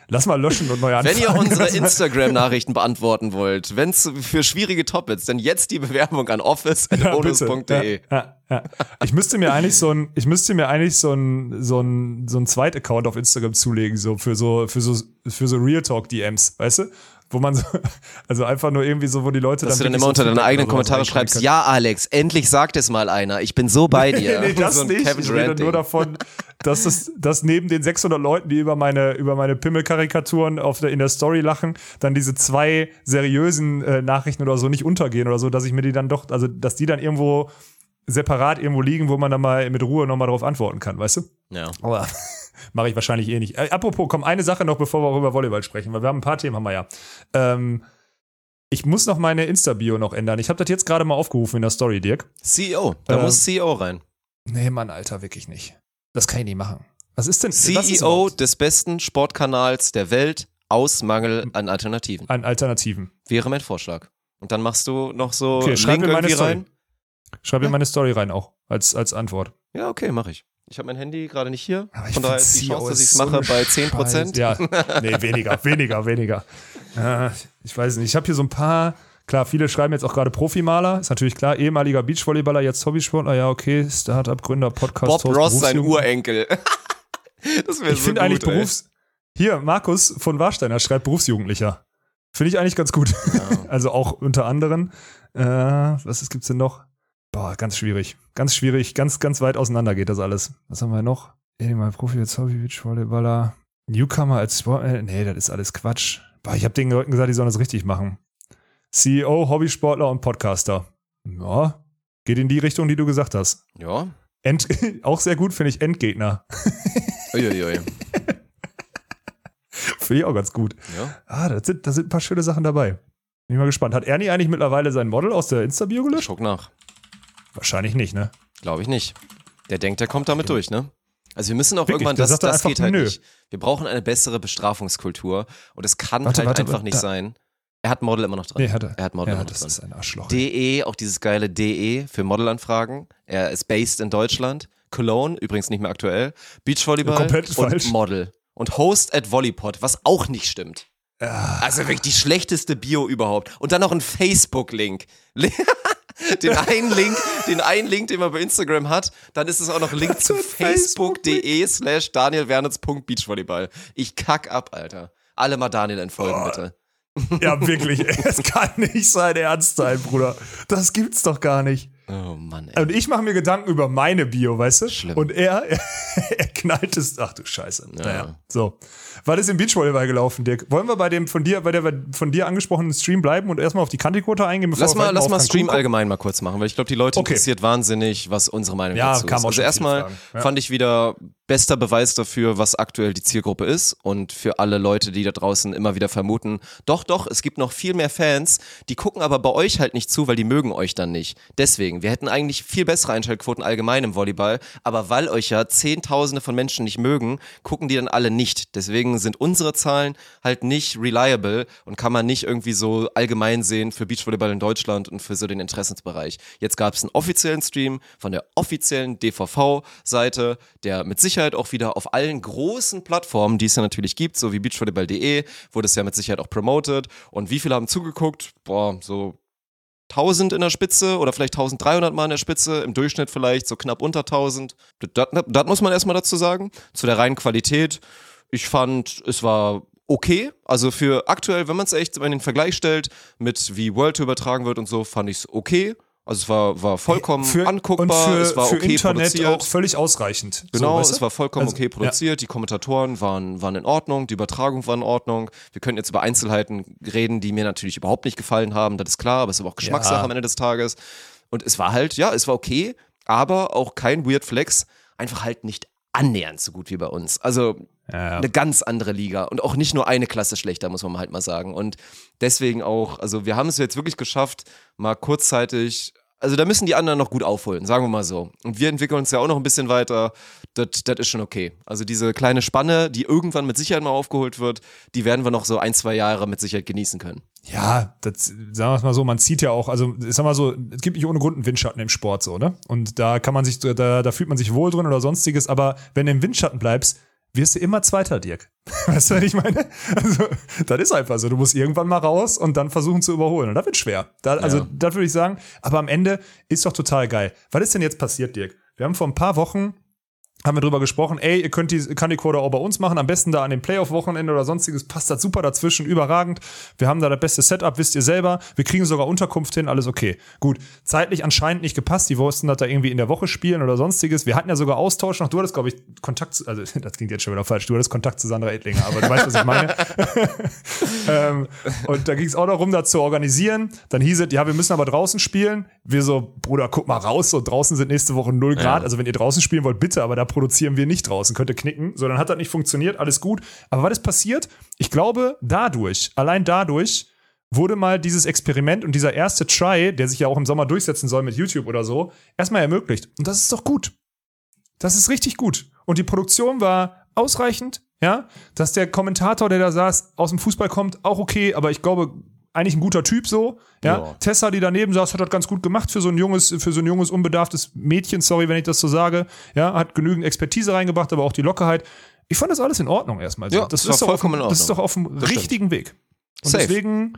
Lass mal löschen und neu Wenn anfangen. ihr unsere Instagram-Nachrichten beantworten wollt, wenn es für schwierige Topics, dann jetzt die Bewerbung an office.bonus.de. Ja, ja, ja. Ich müsste mir eigentlich so ein, ich müsste mir eigentlich so ein, so ein, so ein Zweit-Account auf Instagram zulegen, so für so, für so, für so Real Talk DMs, weißt du? Wo man so, also einfach nur irgendwie so, wo die Leute Dass du dann immer so unter deine eigenen Kommentare schreibst, ja Alex, endlich sagt es mal einer, ich bin so bei dir. nee, das so nicht. Kevin ich rede nur davon, dass es, dass neben den 600 Leuten, die über meine, über meine Pimmelkarikaturen auf der, in der Story lachen, dann diese zwei seriösen äh, Nachrichten oder so nicht untergehen oder so, dass ich mir die dann doch, also, dass die dann irgendwo separat irgendwo liegen, wo man dann mal mit Ruhe nochmal drauf antworten kann, weißt du? Ja. Aber mache ich wahrscheinlich eh nicht. Äh, apropos, komm, eine Sache noch, bevor wir auch über Volleyball sprechen, weil wir haben ein paar Themen, haben wir ja. Ähm, ich muss noch meine Insta-Bio noch ändern. Ich habe das jetzt gerade mal aufgerufen in der Story, Dirk. CEO, da Ähm, muss CEO rein. Nee, Mann, Alter, wirklich nicht. Das kann ich nicht machen. Was ist denn was ist CEO überhaupt des besten Sportkanals der Welt aus Mangel an Alternativen. an Alternativen? Wäre mein Vorschlag. Und dann machst du noch so Okay, schreib Link mir meine Story. rein. Schreib mir meine Story rein auch als, als Antwort. Ja, okay, mache ich. Ich habe mein Handy gerade nicht hier. Von daher ist die Chance, dass ich es so mache, bei 10%. Scheiße. Ja, nee, weniger, weniger, weniger. Ja, ich weiß nicht. Ich habe hier so ein paar. Klar, viele schreiben jetzt auch gerade Profimaler. Ist natürlich klar. Ehemaliger Beachvolleyballer, jetzt Hobbysportler. Ja, okay. Startup-Gründer, Podcast. Bob Host, Ross, sein. Urenkel. das wäre Ich so finde eigentlich ey. Berufs. Hier, Markus von Warsteiner schreibt Berufsjugendlicher. Finde ich eigentlich ganz gut. also auch unter anderem. Äh, was ist, gibt's denn noch? Boah, ganz schwierig. Ganz schwierig. Ganz, ganz weit auseinander geht das alles. Was haben wir noch? Ehemaliger Profi als Hobby, Beachvolleyballer. Newcomer als Sport. Äh, nee, das ist alles Quatsch. Boah, ich habe den Leuten gesagt, die sollen das richtig machen. CEO, Hobbysportler und Podcaster. Ja, geht in die Richtung, die du gesagt hast. Ja. End, auch sehr gut finde ich Endgegner. Uiuiui. Finde ich auch ganz gut. Ja. Ah, da sind, da sind ein paar schöne Sachen dabei. Bin ich mal gespannt. Hat Ernie eigentlich mittlerweile sein Model aus der Insta-Bio gelöscht? Schock nach. Wahrscheinlich nicht, ne? Glaube ich nicht. Der denkt, der kommt damit durch, ne? Also wir müssen auch Wirklich, irgendwann, das, das einfach, geht halt nö. nicht. Wir brauchen eine bessere Bestrafungskultur und es kann Warte, halt warte, einfach warte, nicht da- sein. Er hat Model immer noch dran. Nee, hat er. Er hat Model ja, immer noch das dran. ist ein Arschloch. DE, auch dieses geile DE für Modelanfragen. Er ist based in Deutschland. Cologne, übrigens nicht mehr aktuell. Beachvolleyball Komplett und falsch. Model. Und Host at Volleypod, was auch nicht stimmt. Also wirklich die schlechteste Bio überhaupt. Und dann noch ein Facebook-Link. Den einen Link, den einen Link, den man bei Instagram hat, dann ist es auch noch ein Link zu facebook.de slash danielwernitz.beachvolleyball. Ich kack ab, Alter. Alle mal Daniel entfolgen, bitte. Ja, wirklich. Es kann nicht sein Ernst sein, Bruder. Das gibt's doch gar nicht. Oh Mann, ey. Und ich mache mir Gedanken über meine Bio, weißt du? Schlimm. Und er, er knallt es. Ach du Scheiße. Naja. So. Was ist im Beachvolleyball gelaufen, Dirk? Wollen wir bei dem von dir, bei der von dir angesprochenen Stream bleiben und erstmal auf die Kantiquote eingehen, bevor Lass mal, lass mal Stream kommen? allgemein mal kurz machen, weil ich glaube, die Leute Okay. interessiert wahnsinnig, was unsere Meinung Ja, dazu kam ist. auch Also erstmal. Ja. fand ich wieder bester Beweis dafür, was aktuell die Zielgruppe ist und für alle Leute, die da draußen immer wieder vermuten, doch, doch, es gibt noch viel mehr Fans, die gucken aber bei euch halt nicht zu, weil die mögen euch dann nicht. Deswegen, wir hätten eigentlich viel bessere Einschaltquoten allgemein im Volleyball, aber weil euch ja Zehntausende von Menschen nicht mögen, gucken die dann alle nicht. Deswegen sind unsere Zahlen halt nicht reliable und kann man nicht irgendwie so allgemein sehen für Beachvolleyball in Deutschland und für so den Interessensbereich. Jetzt gab es einen offiziellen Stream von der offiziellen DVV-Seite, der mit Sicherheit auch wieder auf allen großen Plattformen, die es ja natürlich gibt, so wie beachvolleyball.de, wurde es ja mit Sicherheit auch promoted. Und wie viele haben zugeguckt? Boah, so 1000 in der Spitze oder vielleicht 1300 Mal in der Spitze, im Durchschnitt vielleicht so knapp unter 1000. Das, das, muss man erstmal dazu sagen. Zu der reinen Qualität. Ich fand, es war okay. Also für aktuell, wenn man es echt in den Vergleich stellt mit wie World übertragen wird und so, fand ich es okay. Also es war, war vollkommen Für, anguckbar, und für, es war für okay Internet produziert. auch völlig ausreichend. Genau, so, weißt es du? war vollkommen Also, okay produziert, die Kommentatoren waren, waren in Ordnung, die Übertragung war in Ordnung. Wir können jetzt über Einzelheiten reden, die mir natürlich überhaupt nicht gefallen haben, das ist klar, aber es ist aber auch Geschmackssache Ja. am Ende des Tages. Und es war halt, ja, es war okay, aber auch kein Weird Flex, einfach halt nicht annähernd so gut wie bei uns. Also Ja. eine ganz andere Liga und auch nicht nur eine Klasse schlechter, muss man halt mal sagen. Und deswegen auch, also wir haben es jetzt wirklich geschafft, mal kurzzeitig, also da müssen die anderen noch gut aufholen, sagen wir mal so. Und wir entwickeln uns ja auch noch ein bisschen weiter. Das das ist schon okay. Also diese kleine Spanne, die irgendwann mit Sicherheit mal aufgeholt wird, die werden wir noch so ein, zwei Jahre mit Sicherheit genießen können. Ja, das, sagen wir es mal so, man zieht ja auch, also ich sag mal so, es gibt nicht ohne Grund einen Windschatten im Sport so, ne? Und da kann man sich, da, da fühlt man sich wohl drin oder sonstiges, aber wenn du im Windschatten bleibst, wirst du immer Zweiter, Dirk. Weißt du, was ich meine? Also, das ist einfach so. Du musst irgendwann mal raus und dann versuchen zu überholen. Und das wird schwer. Da, also, Ja. das würde ich sagen. Aber am Ende ist doch total geil. Was ist denn jetzt passiert, Dirk? Wir haben vor ein paar Wochen haben wir drüber gesprochen, ey, ihr könnt die Candy-Coder auch bei uns machen, am besten da an dem Playoff-Wochenende oder sonstiges, passt das super dazwischen, überragend. Wir haben da das beste Setup, wisst ihr selber. Wir kriegen sogar Unterkunft hin, alles okay. Gut, zeitlich anscheinend nicht gepasst, die wussten, dass da irgendwie in der Woche spielen oder sonstiges. Wir hatten ja sogar Austausch noch, du hattest, glaube ich, Kontakt zu, also das klingt jetzt schon wieder falsch, du hattest Kontakt zu Sandra Edlinger, aber du weißt, was ich meine. ähm, und da ging es auch darum, das zu organisieren. Dann hieß es, ja, wir müssen aber draußen spielen. Wir so, Bruder, guck mal raus, so draußen sind nächste Woche 0 Grad. Also wenn ihr draußen spielen wollt, bitte, aber da produzieren wir nicht draußen. Könnt ihr knicken. So, dann hat das nicht funktioniert, alles gut. Aber was ist passiert? Ich glaube, dadurch, allein dadurch, wurde mal dieses Experiment und dieser erste Try, der sich ja auch im Sommer durchsetzen soll mit YouTube oder so, erstmal ermöglicht. Und das ist doch gut. Das ist richtig gut. Und die Produktion war ausreichend, ja. Dass der Kommentator, der da saß, aus dem Fußball kommt, auch okay, aber ich glaube, eigentlich ein guter Typ so. Ja. Ja. Tessa, die daneben saß, hat das ganz gut gemacht für so ein junges, für so ein junges, unbedarftes Mädchen, sorry, wenn ich das so sage. Ja, hat genügend Expertise reingebracht, aber auch die Lockerheit. Ich fand das alles in Ordnung erstmal. So. Ja, das war ist doch auf, vollkommen dem- in Das ist Ordnung. doch auf dem Das stimmt. richtigen Weg. Und Safe. deswegen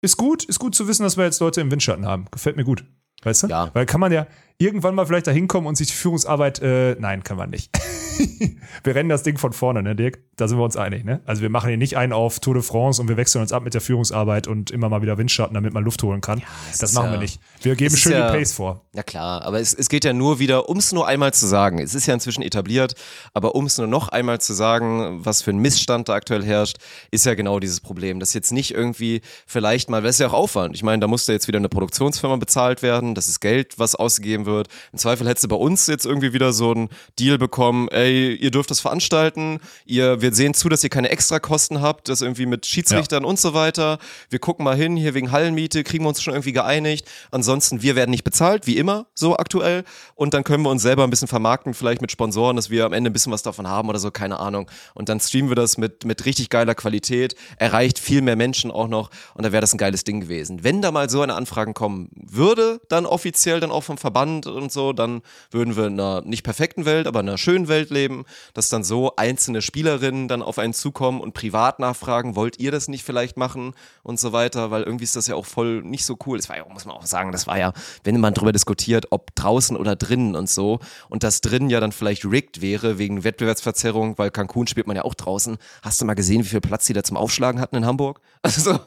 ist gut, ist gut zu wissen, dass wir jetzt Leute im Windschatten haben. Gefällt mir gut. Weißt du? Ja. Weil kann man ja irgendwann mal vielleicht da hinkommen und sich die Führungsarbeit, äh, nein, kann man nicht. wir rennen das Ding von vorne, ne, Dirk? Da sind wir uns einig, ne? Also wir machen hier nicht einen auf Tour de France und wir wechseln uns ab mit der Führungsarbeit und immer mal wieder Windschatten, damit man Luft holen kann. es das machen ja- wir nicht. Wir geben schön ja- die Pace vor. Ja klar, aber es, es geht ja nur wieder, um es nur einmal zu sagen, es ist ja inzwischen etabliert, aber um es nur noch einmal zu sagen, was für ein Missstand da aktuell herrscht, ist ja genau dieses Problem. Das jetzt nicht irgendwie vielleicht mal, das ist ja auch Aufwand. Ich meine, da musste jetzt wieder eine Produktionsfirma bezahlt werden, das ist Geld, was ausgegeben wird. Im Zweifel hättest du bei uns jetzt irgendwie wieder so einen Deal bekommen, ey, ihr dürft das veranstalten, ihr, wir sehen zu, dass ihr keine Extrakosten habt, das irgendwie mit Schiedsrichtern und so weiter. Wir gucken mal hin, hier wegen Hallenmiete, kriegen wir uns schon irgendwie geeinigt. Ansonsten, wir werden nicht bezahlt, wie immer, so aktuell. Und dann können wir uns selber ein bisschen vermarkten, vielleicht mit Sponsoren, dass wir am Ende ein bisschen was davon haben oder so, keine Ahnung. Und dann streamen wir das mit, mit richtig geiler Qualität, erreicht viel mehr Menschen auch noch und da wäre das ein geiles Ding gewesen. Wenn da mal so eine Anfragen kommen würde, dann offiziell dann auch vom Verband und so, dann würden wir in einer nicht perfekten Welt, aber in einer schönen Welt leben, dass dann so einzelne Spielerinnen dann auf einen zukommen und privat nachfragen, wollt ihr das nicht vielleicht machen und so weiter, weil irgendwie ist das ja auch voll nicht so cool. Das war ja, muss man auch sagen, das war ja, wenn man drüber diskutiert, ob draußen oder drinnen und so und das drinnen ja dann vielleicht rigged wäre wegen Wettbewerbsverzerrung, weil Cancun spielt man ja auch draußen. Hast du mal gesehen, wie viel Platz die da zum Aufschlagen hatten in Hamburg? Also,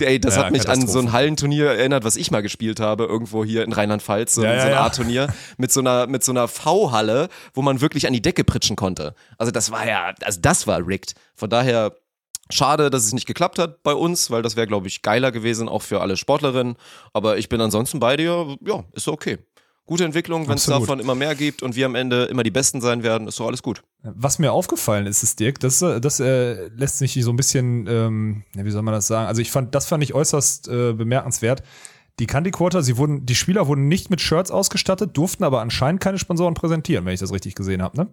ey, das Ja, hat mich an so ein. Hallenturnier erinnert, was ich mal gespielt habe, irgendwo hier in Rheinland-Pfalz, so, Ja, so ja, ein ja. A-Turnier mit so einer, mit so einer V-Halle, wo man wirklich an die Decke pritschen konnte. Also das war ja, also das war rigged. Von daher, Schade, dass es nicht geklappt hat bei uns, weil das wäre, glaube ich, geiler gewesen, auch für alle Sportlerinnen. Aber ich bin ansonsten bei dir, ja, ist okay. Gute Entwicklung, wenn es davon immer mehr gibt und wir am Ende immer die Besten sein werden, ist doch alles gut. Was mir aufgefallen ist, ist Dirk, das, das äh, lässt sich so ein bisschen, ähm, wie soll man das sagen? Also ich fand, das fand ich äußerst äh, bemerkenswert. Die Candy Quarter, sie wurden, die Spieler wurden nicht mit Shirts ausgestattet, durften aber anscheinend keine Sponsoren präsentieren, wenn ich das richtig gesehen habe, ne?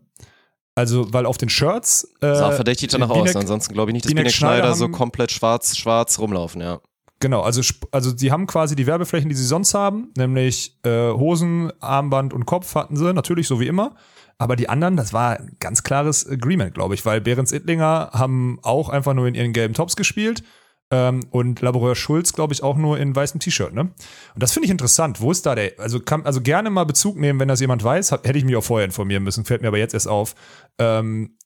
Also, weil auf den Shirts. Äh, Sah verdächtig danach aus. Ansonsten glaube ich nicht, dass Binek Binek Schneider, Schneider so komplett schwarz, schwarz rumlaufen, ja. Genau, also, also die haben quasi die Werbeflächen, die sie sonst haben, nämlich äh, Hosen, Armband und Kopf hatten sie, natürlich so wie immer. Aber die anderen, das war ein ganz klares Agreement, glaube ich, weil Behrens Ittlinger haben auch einfach nur in ihren gelben Tops gespielt ähm, und Laboureur Schulz, glaube ich, auch nur in weißem T-Shirt. Ne? Und das finde ich interessant. Wo ist da der? Also kann also gerne mal Bezug nehmen, wenn das jemand weiß. Hab, hätte ich mich auch vorher informieren müssen, fällt mir aber jetzt erst auf. Ähm,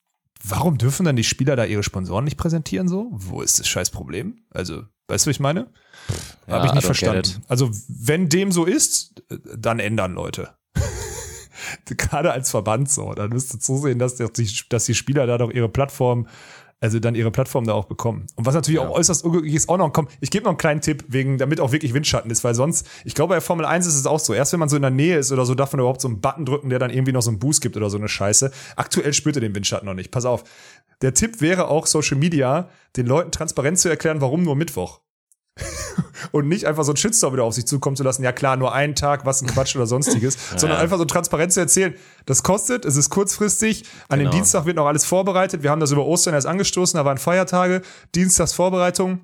warum dürfen dann die Spieler da ihre Sponsoren nicht präsentieren so? Wo ist das scheiß Problem? Also, weißt du, was ich meine? Ja, Habe ich nicht verstanden. Also, wenn dem so ist, dann ändern Leute. Gerade als Verband so. Dann müsst ihr zusehen, dass die, dass die Spieler da doch ihre Plattform, also dann ihre Plattform da auch bekommen. Und was natürlich auch äußerst unglücklich ist, auch noch, komm, ich gebe noch einen kleinen Tipp, wegen, damit auch wirklich Windschatten ist, weil sonst, ich glaube, bei Formel 1 ist es auch so. Erst wenn man so in der Nähe ist oder so, darf man überhaupt so einen Button drücken, der dann irgendwie noch so einen Boost gibt oder so eine Scheiße. Aktuell spürt ihr den Windschatten noch nicht. Pass auf. Der Tipp wäre auch Social Media, den Leuten transparent zu erklären, warum nur Mittwoch und nicht einfach so ein Shitstorm wieder auf sich zukommen zu lassen. Ja klar, nur einen Tag, was ein Quatsch oder sonstiges, sondern einfach so transparent zu erzählen. Das kostet, es ist kurzfristig. An dem Genau. Dienstag wird noch alles vorbereitet. Wir haben das über Ostern erst angestoßen, da waren Feiertage, Dienstags Vorbereitung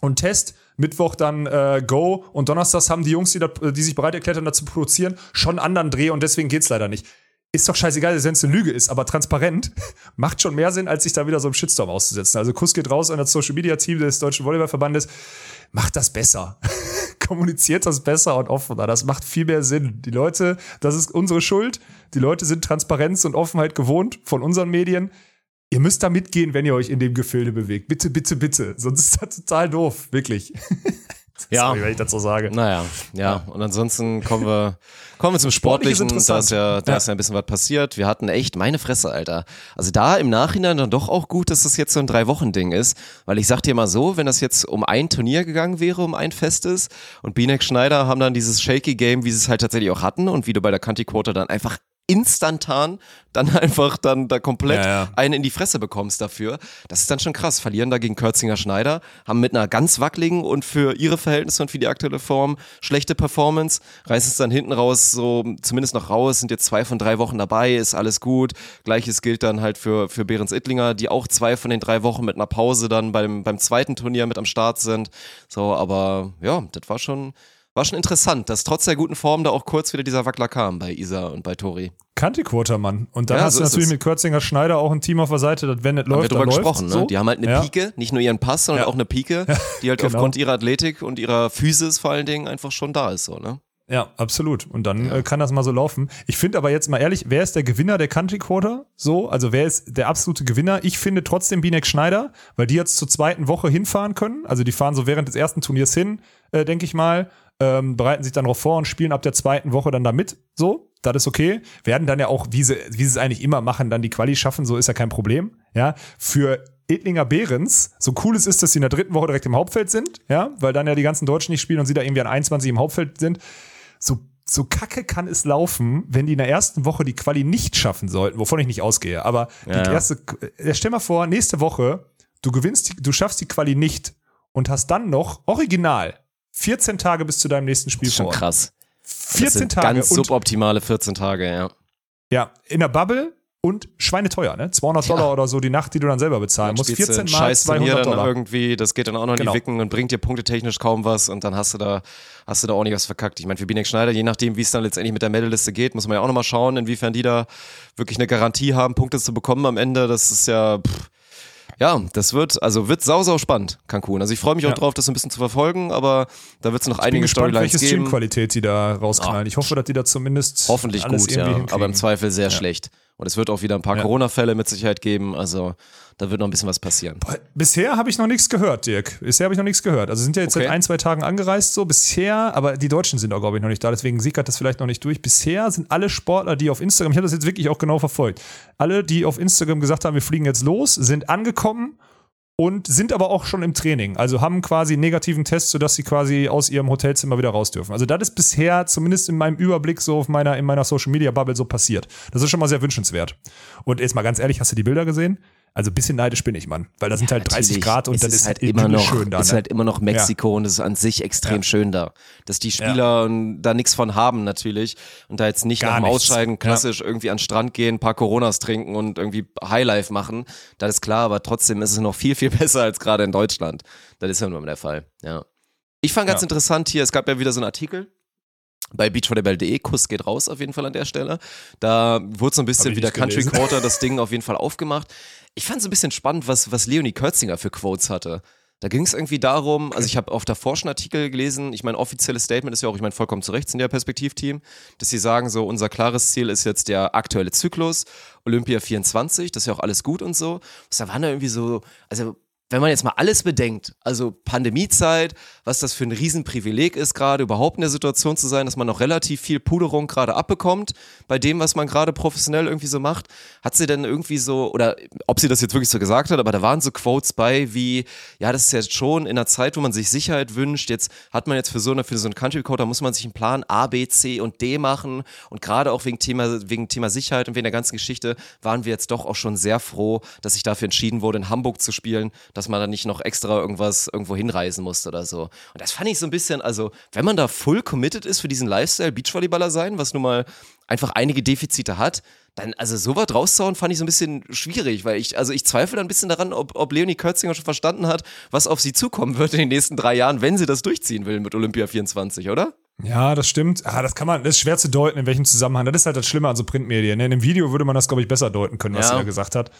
und Test. Mittwoch dann äh, Go und Donnerstags haben die Jungs, die, da, die sich bereit erklärt haben, dazu produzieren, schon einen anderen Dreh und deswegen geht's leider nicht. Ist doch scheißegal, wenn es eine Lüge ist, aber transparent macht schon mehr Sinn, als sich da wieder so einem Shitstorm auszusetzen. Also Kuss geht raus an das Social Media Team des Deutschen Volleyballverbandes. Macht das besser. Kommuniziert das besser und offener. Das macht viel mehr Sinn. Die Leute, das ist unsere Schuld. Die Leute sind Transparenz und Offenheit gewohnt von unseren Medien. Ihr müsst da mitgehen, wenn ihr euch in dem Gefilde bewegt. Bitte, bitte, bitte. Sonst ist das total doof. Wirklich. Ja. Sorry, wenn ich so sage. Naja, ja. Und ansonstens kommen wir, kommen wir zum Sportlichen. Da ist ja, da Ja. ist ja ein bisschen was passiert. Wir hatten echt, meine Fresse, Alter. Also da im Nachhinein dann doch auch gut, dass das jetzt so ein Drei-Wochen-Ding ist. Weil ich sag dir mal so, wenn das jetzt um ein Turnier gegangen wäre, um ein Festes und Binek Schneider haben dann dieses Shaky Game, wie sie es halt tatsächlich auch hatten und wie du bei der Kanti Quarter dann einfach instantan dann einfach dann da komplett Ja, ja. einen in die Fresse bekommst dafür. Das ist dann schon krass. Verlieren da gegen Kürzinger Schneider, haben mit einer ganz wackeligen und für ihre Verhältnisse und für die aktuelle Form schlechte Performance, reißen es dann hinten raus, so zumindest noch raus, sind jetzt zwei von drei Wochen dabei, ist alles gut. Gleiches gilt dann halt für, für Behrens Ittlinger, die auch zwei von den drei Wochen mit einer Pause dann beim, beim zweiten Turnier mit am Start sind. So, aber ja, das war schon, war schon interessant, dass trotz der guten Form da auch kurz wieder dieser Wackler kam bei Isa und bei Tori. Kanti-Quarter, Mann. Und dann Ja, hast so du natürlich es. mit Kürzinger Schneider auch ein Team auf der Seite, das wenn wir läuft, dann drüber gesprochen, ne? so. Die haben halt eine Ja. Pike, nicht nur ihren Pass, sondern Ja. auch eine Pike, die halt genau. aufgrund ihrer Athletik und ihrer Physis vor allen Dingen einfach schon da ist, so, ne? Ja, absolut. Und dann äh, kann das mal so laufen. Ich finde aber jetzt mal ehrlich, wer ist der Gewinner der Country Quarter? So, also wer ist der absolute Gewinner? Ich finde trotzdem Binek Schneider, weil die jetzt zur zweiten Woche hinfahren können. Also die fahren so während des ersten Turniers hin, äh, denke ich mal, ähm, bereiten sich dann darauf vor und spielen ab der zweiten Woche dann da mit. So, das ist okay. Werden dann ja auch, wie sie, wie sie es eigentlich immer machen, dann die Quali schaffen, so ist ja kein Problem. Ja, für Edlinger Behrens, so cool es ist, dass sie in der dritten Woche direkt im Hauptfeld sind, ja, weil dann ja die ganzen Deutschen nicht spielen und sie da irgendwie an 21 im Hauptfeld sind. So, so kacke kann es laufen, wenn die in der ersten Woche die Quali nicht schaffen sollten, wovon ich nicht ausgehe. Aber die Ja. erste, äh, stell mal vor, nächste Woche, du gewinnst, du schaffst die Quali nicht und hast dann noch original 14 Tage bis zu deinem nächsten Spiel Das ist schon vor. krass. Das 14 sind Tage ganz suboptimale 14 Tage, ja. ja, in der Bubble und schweineteuer, ne? 200 Ja. Dollar oder so die Nacht, die du dann selber bezahlen Dann musst. spielst du 14 ein mal scheiß Turnier 200 dann Dollar. irgendwie, das geht dann auch noch in Genau. die Wicken und bringt dir punktetechnisch kaum was und dann hast du da, hast du da ordentlich was verkackt. Ich meine, für Binek Schneider, je nachdem, wie es dann letztendlich mit der Medalliste geht, muss man ja auch nochmal schauen, inwiefern die da wirklich eine Garantie haben, Punkte zu bekommen am Ende. Das ist ja, pff, ja, das wird, also wird sau, sau spannend, Cancun. Also ich freue mich Ja. auch drauf, das ein bisschen zu verfolgen, aber da wird es noch Ich einige Storylines welche geben. Streamqualität die da rausknallen. Ich hoffe, dass die da zumindest Hoffentlich gut, ja, aber im Zweifel sehr schlecht. Und es wird auch wieder ein paar Ja. Corona-Fälle mit Sicherheit geben, also da wird noch ein bisschen was passieren. Bisher habe ich noch nichts gehört, Dirk. Bisher habe ich noch nichts gehört. Also sind ja jetzt Okay. seit ein, zwei Tagen angereist so. Bisher, aber die Deutschen sind auch, glaube ich, noch nicht da. Deswegen sickert das vielleicht noch nicht durch. Bisher sind alle Sportler, die auf Instagram, ich habe das jetzt wirklich auch genau verfolgt, alle, die auf Instagram gesagt haben, wir fliegen jetzt los, sind angekommen und sind aber auch schon im Training. Also haben quasi einen negativen Test, sodass sie quasi aus ihrem Hotelzimmer wieder raus dürfen. Also das ist bisher zumindest in meinem Überblick so auf meiner, in meiner Social Media Bubble so passiert. Das ist schon mal sehr wünschenswert. Und jetzt mal ganz ehrlich, hast du die Bilder gesehen? Also ein bisschen neidisch bin ich, Mann. Weil das sind halt 30 Natürlich, Grad und es das ist ist halt immer noch, schön da. ist ne? halt immer noch Mexiko und es ist an sich extrem Ja. schön da. Dass die Spieler da nichts von haben natürlich und da jetzt nicht Gar nach dem nichts. Ausscheiden klassisch irgendwie an den Strand gehen, ein paar Coronas trinken und irgendwie Highlife machen. Das ist klar, aber trotzdem ist es noch viel, viel besser als gerade in Deutschland. Das ist ja nur der Fall, ja. Ich fand ganz Ja. interessant hier, es gab ja wieder so einen Artikel bei beachvolleyball.de, Kuss geht raus auf jeden Fall an der Stelle. Da wurde so ein bisschen wieder Country. Quarter das Ding auf jeden Fall aufgemacht. Ich fand es ein bisschen spannend, was, was Leonie Kürzinger für Quotes hatte. Da ging es irgendwie darum, also ich habe auf davor schon Artikel gelesen, ich meine, offizielles Statement ist ja auch, ich meine, vollkommen zu Recht sind ja Perspektivteam, dass sie sagen so, unser klares Ziel ist jetzt der aktuelle Zyklus, Olympia 24, das ist ja auch alles gut und so. Da waren da irgendwie so, also wenn man jetzt mal alles bedenkt, also Pandemiezeit, was das für ein Riesenprivileg ist, gerade überhaupt in der Situation zu sein, dass man noch relativ viel Puderung gerade abbekommt bei dem, was man gerade professionell irgendwie so macht, hat sie denn irgendwie so, oder ob sie das jetzt wirklich so gesagt hat, aber da waren so Quotes bei wie, ja, das ist jetzt schon in einer Zeit, wo man sich Sicherheit wünscht, jetzt hat man jetzt für so eine, für so einen Country Code, da muss man sich einen Plan A, B, C und D machen. Und gerade auch wegen Thema, wegen Thema Sicherheit und wegen der ganzen Geschichte waren wir jetzt doch auch schon sehr froh, dass sich dafür entschieden wurde, in Hamburg zu spielen, dass man da nicht noch extra irgendwas irgendwo hinreisen musste oder so. Und das fand ich so ein bisschen, also, wenn man da full committed ist für diesen Lifestyle Beachvolleyballer sein, was nun mal einfach einige Defizite hat, dann, also so weit rauszuhauen, fand ich so ein bisschen schwierig, weil ich, also ich zweifle ein bisschen daran, ob, ob Leonie Kürzinger schon verstanden hat, was auf sie zukommen wird in den nächsten drei Jahren, wenn sie das durchziehen will mit Olympia 24, oder? Ja, das stimmt. Ah, das kann man, das ist schwer zu deuten, in welchem Zusammenhang. Das ist halt das Schlimme an so Printmedien. Ne? In dem Video würde man das, glaube ich, besser deuten können, was Ja. sie da gesagt hat.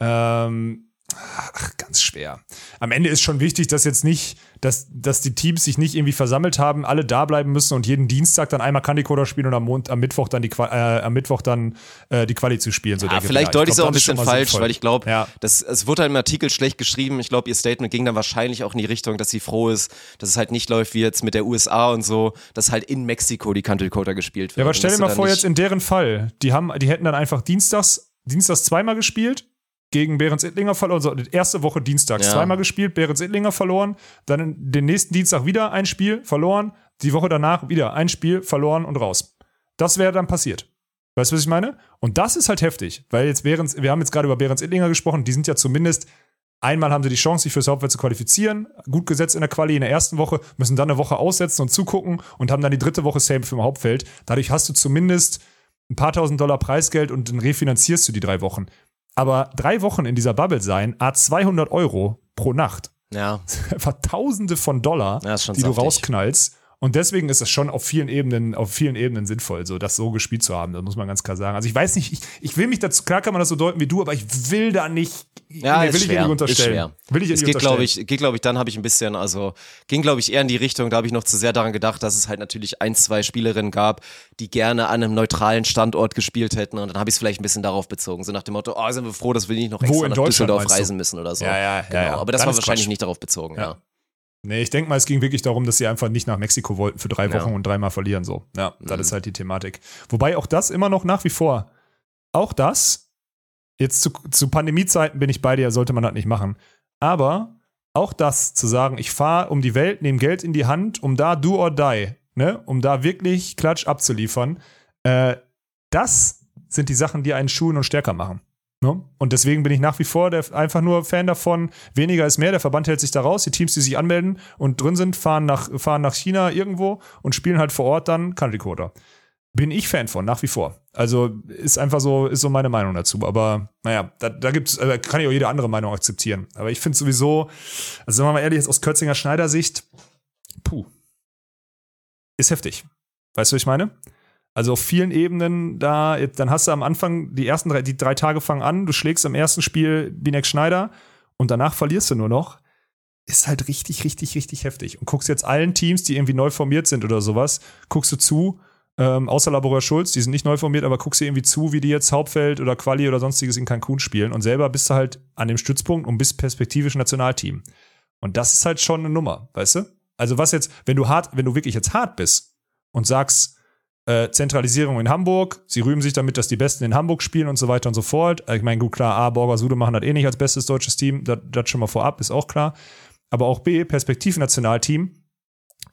Ähm, ach, ganz schwer. Am Ende ist schon wichtig, dass jetzt nicht, dass, dass die Teams sich nicht irgendwie versammelt haben, alle da bleiben müssen und jeden Dienstag dann einmal Candy Coder spielen und am, Mond, am Mittwoch dann die Qua- äh, am Mittwoch dann äh, die Quali zu spielen. So Ja, denke vielleicht ich deute ich es auch ein bisschen falsch, sinnvoll. weil ich glaube, Ja. das es wurde halt im Artikel schlecht geschrieben. Ich glaube, ihr Statement ging dann wahrscheinlich auch in die Richtung, dass sie froh ist, dass es halt nicht läuft wie jetzt mit der USA und so, dass halt in Mexiko die Country Coder gespielt wird. Ja, aber stell dir mal vor, jetzt in deren Fall, die haben, die hätten dann einfach dienstags, dienstags zweimal gespielt, gegen Behrens Ittlinger verloren, also die erste Woche dienstags Ja. zweimal gespielt, Behrens Ittlinger verloren, dann den nächsten Dienstag wieder ein Spiel verloren, die Woche danach wieder ein Spiel verloren und raus. Das wäre dann passiert. Weißt du, was ich meine? Und das ist halt heftig, weil jetzt Behrens, wir haben jetzt gerade über Behrens Ittlinger gesprochen, die sind ja zumindest Einmal haben sie die Chance, sich fürs Hauptfeld zu qualifizieren, gut gesetzt in der Quali in der ersten Woche, müssen dann eine Woche aussetzen und zugucken und haben dann die dritte Woche Same für im Hauptfeld. Dadurch hast du zumindest ein paar tausend Dollar Preisgeld und dann refinanzierst du die drei Wochen. Aber drei Wochen in dieser Bubble sein, a 200 Euro pro Nacht, Ja, einfach Tausende von Dollar, Ja, die du saftig. rausknallst. Und deswegen ist es schon auf vielen Ebenen, auf vielen Ebenen sinnvoll, so das so gespielt zu haben. Das muss man ganz klar sagen. Also ich weiß nicht, ich, ich will mich dazu, klar kann man das so deuten wie du, aber ich will da nicht, Ja, nee, ist will ich schwer, unterstellen. Ist schwer. Will ich es nicht geht, glaube ich, geht, glaube ich, dann habe ich ein bisschen, also ging, glaube ich, eher in die Richtung, da habe ich noch zu sehr daran gedacht, dass es halt natürlich ein, zwei Spielerinnen gab, die gerne an einem neutralen Standort gespielt hätten und dann habe ich es vielleicht ein bisschen darauf bezogen, so nach dem Motto, oh, sind wir froh, dass wir nicht noch extra in nach Deutschland Düsseldorf reisen müssen oder so. Ja, ja, ja, genau. ja. Aber das Dann war ist wahrscheinlich Quatsch. nicht darauf bezogen, ja. Ja. Nee, ich denke mal, es ging wirklich darum, dass sie einfach nicht nach Mexiko wollten für drei Ja. Wochen und dreimal verlieren. So. Ja, das Mhm. ist halt die Thematik. Wobei auch das immer noch nach wie vor, auch das, jetzt zu, zu Pandemiezeiten bin ich bei dir, sollte man das nicht machen. Aber auch das zu sagen, ich fahre um die Welt, nehme Geld in die Hand, um da do or die, ne, um da wirklich Klatsch abzuliefern, äh, das sind die Sachen, die einen schulen und stärker machen. Ne? Und deswegen bin ich nach wie vor der, einfach nur Fan davon, weniger ist mehr. Der Verband hält sich da raus. Die Teams, die sich anmelden und drin sind, fahren nach, fahren nach China irgendwo und spielen halt vor Ort dann Country Quarter. Bin ich Fan von, nach wie vor. Also ist einfach so, ist so meine Meinung dazu. Aber naja, da, da gibt's, äh, kann ich auch jede andere Meinung akzeptieren. Aber ich finde sowieso, also sagen wir mal ehrlich, aus Kürzinger Schneider Sicht, puh, ist heftig. Weißt du, was ich meine? Also auf vielen Ebenen da, dann hast du am Anfang die ersten drei, die drei Tage fangen an, du schlägst im ersten Spiel Binek Schneider und danach verlierst du nur noch. Ist halt richtig, richtig, richtig heftig. Und guckst jetzt allen Teams, die irgendwie neu formiert sind oder sowas, guckst du zu, ähm, außer Laborer Schulz, die sind nicht neu formiert, aber guckst du irgendwie zu, wie die jetzt Hauptfeld oder Quali oder sonstiges in Cancun spielen und selber bist du halt an dem Stützpunkt und bist perspektivisch Nationalteam. Und das ist halt schon eine Nummer, weißt du? Also was jetzt, wenn du hart, wenn du wirklich jetzt hart bist und sagst, äh, Zentralisierung in Hamburg, sie rühmen sich damit, dass die Besten in Hamburg spielen und so weiter und so fort. Äh, Ich meine, gut, klar, A, Borger Sude machen das eh nicht als bestes deutsches Team, das, das schon mal vorab, ist auch klar. Aber auch B, Perspektivnationalteam,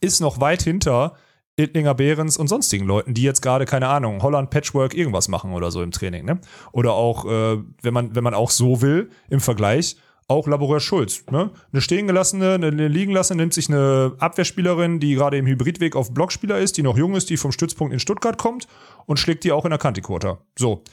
ist noch weit hinter Ittlinger Behrens und sonstigen Leuten, die jetzt gerade, keine Ahnung, Holland Patchwork irgendwas machen oder so im Training, ne? Oder auch, äh, wenn man, wenn man auch so will, im Vergleich, auch Laboreur Schulz, ne? Eine stehen gelassene, eine, liegen lassene, nimmt sich eine Abwehrspielerin, die gerade im Hybridweg auf Blockspieler ist, die noch jung ist, die vom Stützpunkt in Stuttgart kommt und schlägt die auch in der Kantiquarter. So.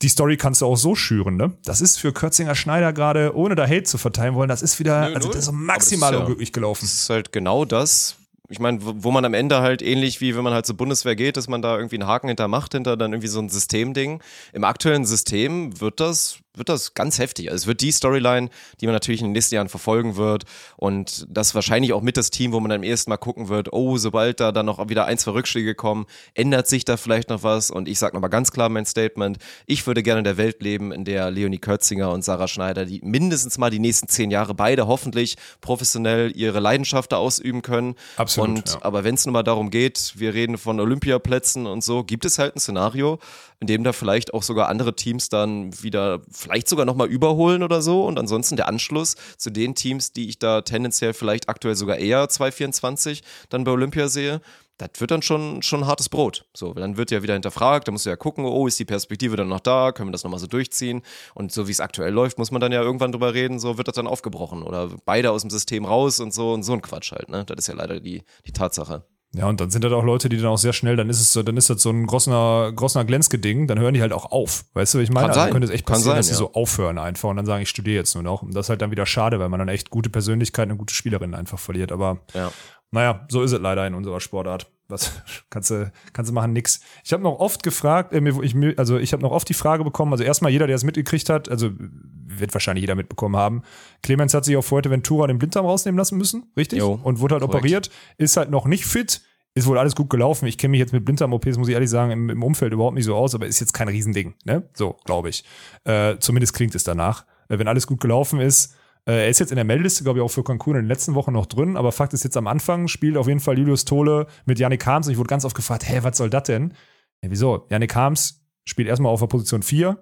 Die Story kannst du auch so schüren, ne? Das ist für Kürzinger Schneider gerade, ohne da Hate zu verteilen wollen, das ist wieder, Nö, also das ist so Aber das maximal ist ja- unglücklich gelaufen. Das ist halt genau das. Ich meine, wo wo man am Ende halt ähnlich wie wenn man halt zur Bundeswehr geht, dass man da irgendwie einen Haken hinter macht, hinter dann irgendwie so ein Systemding. Im aktuellen System wird das, wird das ganz heftig. Also es wird die Storyline, die man natürlich in den nächsten Jahren verfolgen wird und das wahrscheinlich auch mit das Team, wo man dann am ersten Mal gucken wird, oh, sobald da dann noch wieder ein, zwei Rückschläge kommen, ändert sich da vielleicht noch was und ich sage nochmal ganz klar mein Statement, ich würde gerne in der Welt leben, in der Leonie Kötzinger und Sarah Schneider, die mindestens mal die nächsten zehn Jahre beide hoffentlich professionell ihre Leidenschaft da ausüben können. Absolut, Und ja. aber wenn es nun mal darum geht, wir reden von Olympiaplätzen und so, gibt es halt ein Szenario, in dem da vielleicht auch sogar andere Teams dann wieder vielleicht sogar nochmal überholen oder so und ansonsten der Anschluss zu den Teams, die ich da tendenziell vielleicht aktuell sogar eher 224 dann bei Olympia sehe. Das wird dann schon, schon hartes Brot. So, dann wird ja wieder hinterfragt, da musst du ja gucken, oh, ist die Perspektive dann noch da, können wir das nochmal so durchziehen? Und so wie es aktuell läuft, muss man dann ja irgendwann drüber reden, so wird das dann aufgebrochen oder beide aus dem System raus und so und so ein Quatsch halt, ne? Das ist ja leider die, die Tatsache. Ja, und dann sind das auch Leute, die dann auch sehr schnell, dann ist es so, dann ist das so ein Grossner, Grossner Glänzke-Ding, dann hören die halt auch auf. Weißt du, was ich meine? Also sein. könnte es echt passieren, sein, dass die ja. so aufhören einfach und dann sagen, ich studiere jetzt nur noch. Und das ist halt dann wieder schade, weil man dann echt gute Persönlichkeiten und gute Spielerinnen einfach verliert. Aber Ja. naja, so ist es leider in unserer Sportart. Was kannst du, kannst du machen, nix. Ich habe noch oft gefragt, äh, ich, also ich habe noch oft die Frage bekommen, also erstmal jeder, der es mitgekriegt hat, also wird wahrscheinlich jeder mitbekommen haben, Clemens hat sich auf Fuerteventura den Blinddarm rausnehmen lassen müssen, richtig? Jo, und wurde halt korrekt. operiert, ist halt noch nicht fit, ist wohl alles gut gelaufen. Ich kenne mich jetzt mit Blinddarm-OPs, muss ich ehrlich sagen, im, im Umfeld überhaupt nicht so aus, aber ist jetzt kein Riesending, ne? So, glaube ich. Äh, zumindest klingt es danach. Äh, wenn alles gut gelaufen ist, er ist jetzt in der Meldeliste, glaube ich, auch für Cancun in den letzten Wochen noch drin, aber Fakt ist jetzt am Anfang spielt auf jeden Fall Julius Tole mit Yannick Harms und ich wurde ganz oft gefragt, hä, was soll das denn? Ja, wieso? Yannick Harms spielt erstmal auf der Position 4,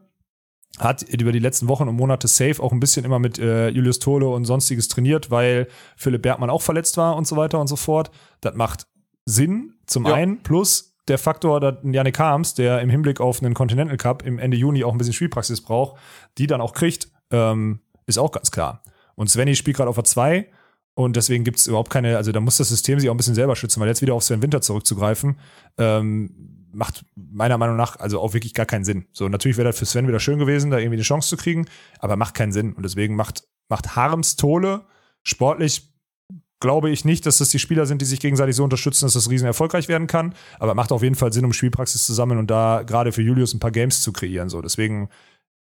hat über die letzten Wochen und Monate safe auch ein bisschen immer mit äh, Julius Tole und sonstiges trainiert, weil Philipp Bergmann auch verletzt war und so weiter und so fort. Das macht Sinn, zum Ja. einen, plus der Faktor, dass ein Yannick Harms, der im Hinblick auf einen Continental Cup im Ende Juni auch ein bisschen Spielpraxis braucht, die dann auch kriegt, ähm, ist auch ganz klar. Und Svenny spielt gerade auf der 2 und deswegen gibt es überhaupt keine, also da muss das System sich auch ein bisschen selber schützen, weil jetzt wieder auf Sven Winter zurückzugreifen, ähm, macht meiner Meinung nach also auch wirklich gar keinen Sinn. So, natürlich wäre das für Sven wieder schön gewesen, da irgendwie eine Chance zu kriegen, aber macht keinen Sinn. Und deswegen macht, macht Harms Tole sportlich glaube ich nicht, dass das die Spieler sind, die sich gegenseitig so unterstützen, dass das riesen erfolgreich werden kann. Aber macht auf jeden Fall Sinn, um Spielpraxis zu sammeln und da gerade für Julius ein paar Games zu kreieren. So, deswegen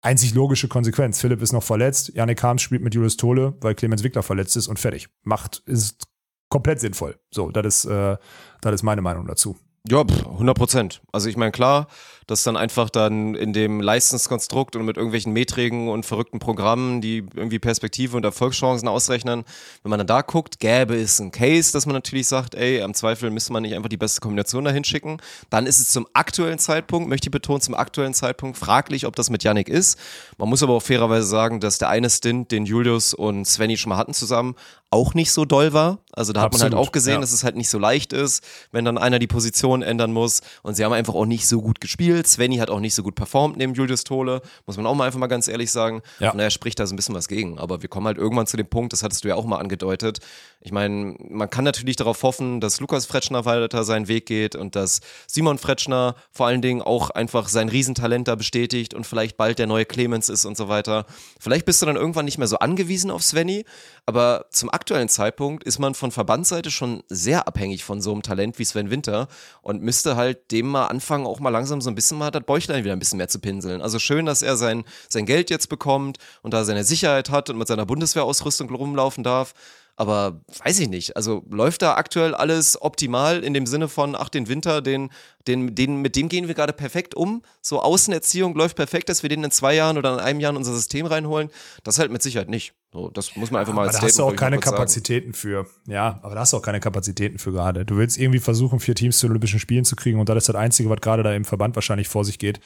einzig logische Konsequenz. Philipp ist noch verletzt, Janik Harms spielt mit Julius Tole, weil Clemens Wickler verletzt ist und fertig. Macht ist komplett sinnvoll. So, das ist, äh, das ist meine Meinung dazu. Ja, 100 Prozent. Also ich meine, klar, dass dann einfach dann in dem Leistungskonstrukt und mit irgendwelchen Meträgen und verrückten Programmen, die irgendwie Perspektive und Erfolgschancen ausrechnen, wenn man dann da guckt, gäbe es ein Case, dass man natürlich sagt, ey, am Zweifel müsste man nicht einfach die beste Kombination dahin schicken. Dann ist es zum aktuellen Zeitpunkt, möchte ich betonen, zum aktuellen Zeitpunkt fraglich, ob das mit Yannick ist. Man muss aber auch fairerweise sagen, dass der eine Stint, den Julius und Svenny schon mal hatten zusammen, auch nicht so doll war. Also da hat Absolut, man halt auch gesehen, ja. dass es halt nicht so leicht ist, wenn dann einer die Position ändern muss. Und sie haben einfach auch nicht so gut gespielt. Svenny hat auch nicht so gut performt neben Julius Tole, muss man auch mal einfach mal ganz ehrlich sagen. Ja. Und daher spricht da so ein bisschen was gegen. Aber wir kommen halt irgendwann zu dem Punkt, das hattest du ja auch mal angedeutet. Ich meine, man kann natürlich darauf hoffen, dass Lukas Fretschner weiter seinen Weg geht und dass Simon Fretschner vor allen Dingen auch einfach sein Riesentalent da bestätigt und vielleicht bald der neue Clemens ist und so weiter. Vielleicht bist du dann irgendwann nicht mehr so angewiesen auf Svenny, aber zum aktuellen Zeitpunkt ist man von Verbandsseite schon sehr abhängig von so einem Talent wie Sven Winter und müsste halt dem mal anfangen, auch mal langsam so ein bisschen mal das Bäuchlein wieder ein bisschen mehr zu pinseln. Also schön, dass er sein, sein Geld jetzt bekommt und da seine Sicherheit hat und mit seiner Bundeswehrausrüstung rumlaufen darf. Aber weiß ich nicht. Also läuft da aktuell alles optimal in dem Sinne von, ach, den Winter, den, den, den, mit dem gehen wir gerade perfekt um. So Außenerziehung läuft perfekt, dass wir den in zwei Jahren oder in einem Jahr in unser System reinholen. Das halt mit Sicherheit nicht. So, das muss man einfach mal Aber als da hast du auch keine kurz sagen. Kapazitäten für. Ja, aber da hast du auch keine Kapazitäten für gerade. Du willst irgendwie versuchen, vier Teams zu Olympischen Spielen zu kriegen und das ist das Einzige, was gerade da im Verband wahrscheinlich vor sich geht.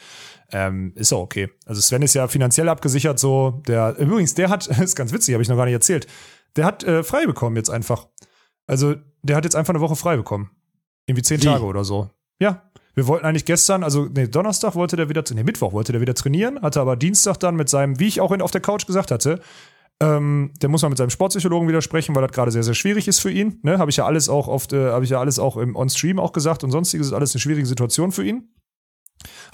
Ähm, ist auch okay. Also Sven ist ja finanziell abgesichert, so. Der, übrigens, der hat, ist ganz witzig, habe ich noch gar nicht erzählt. Der hat äh, frei bekommen jetzt einfach. Also, der hat jetzt einfach eine Woche frei bekommen. Irgendwie zehn Wie? Tage oder so. Ja. Wir wollten eigentlich gestern, also nee, Donnerstag wollte der wieder, nee, Mittwoch wollte der wieder trainieren, hatte aber Dienstag dann mit seinem, wie ich auch in, auf der Couch gesagt hatte, ähm, der muss mal mit seinem Sportpsychologen wieder sprechen, weil das gerade sehr, sehr schwierig ist für ihn. Ne? Habe ich ja alles auch oft, äh, habe ich ja alles auch im On-Stream auch gesagt und sonstiges ist alles eine schwierige Situation für ihn.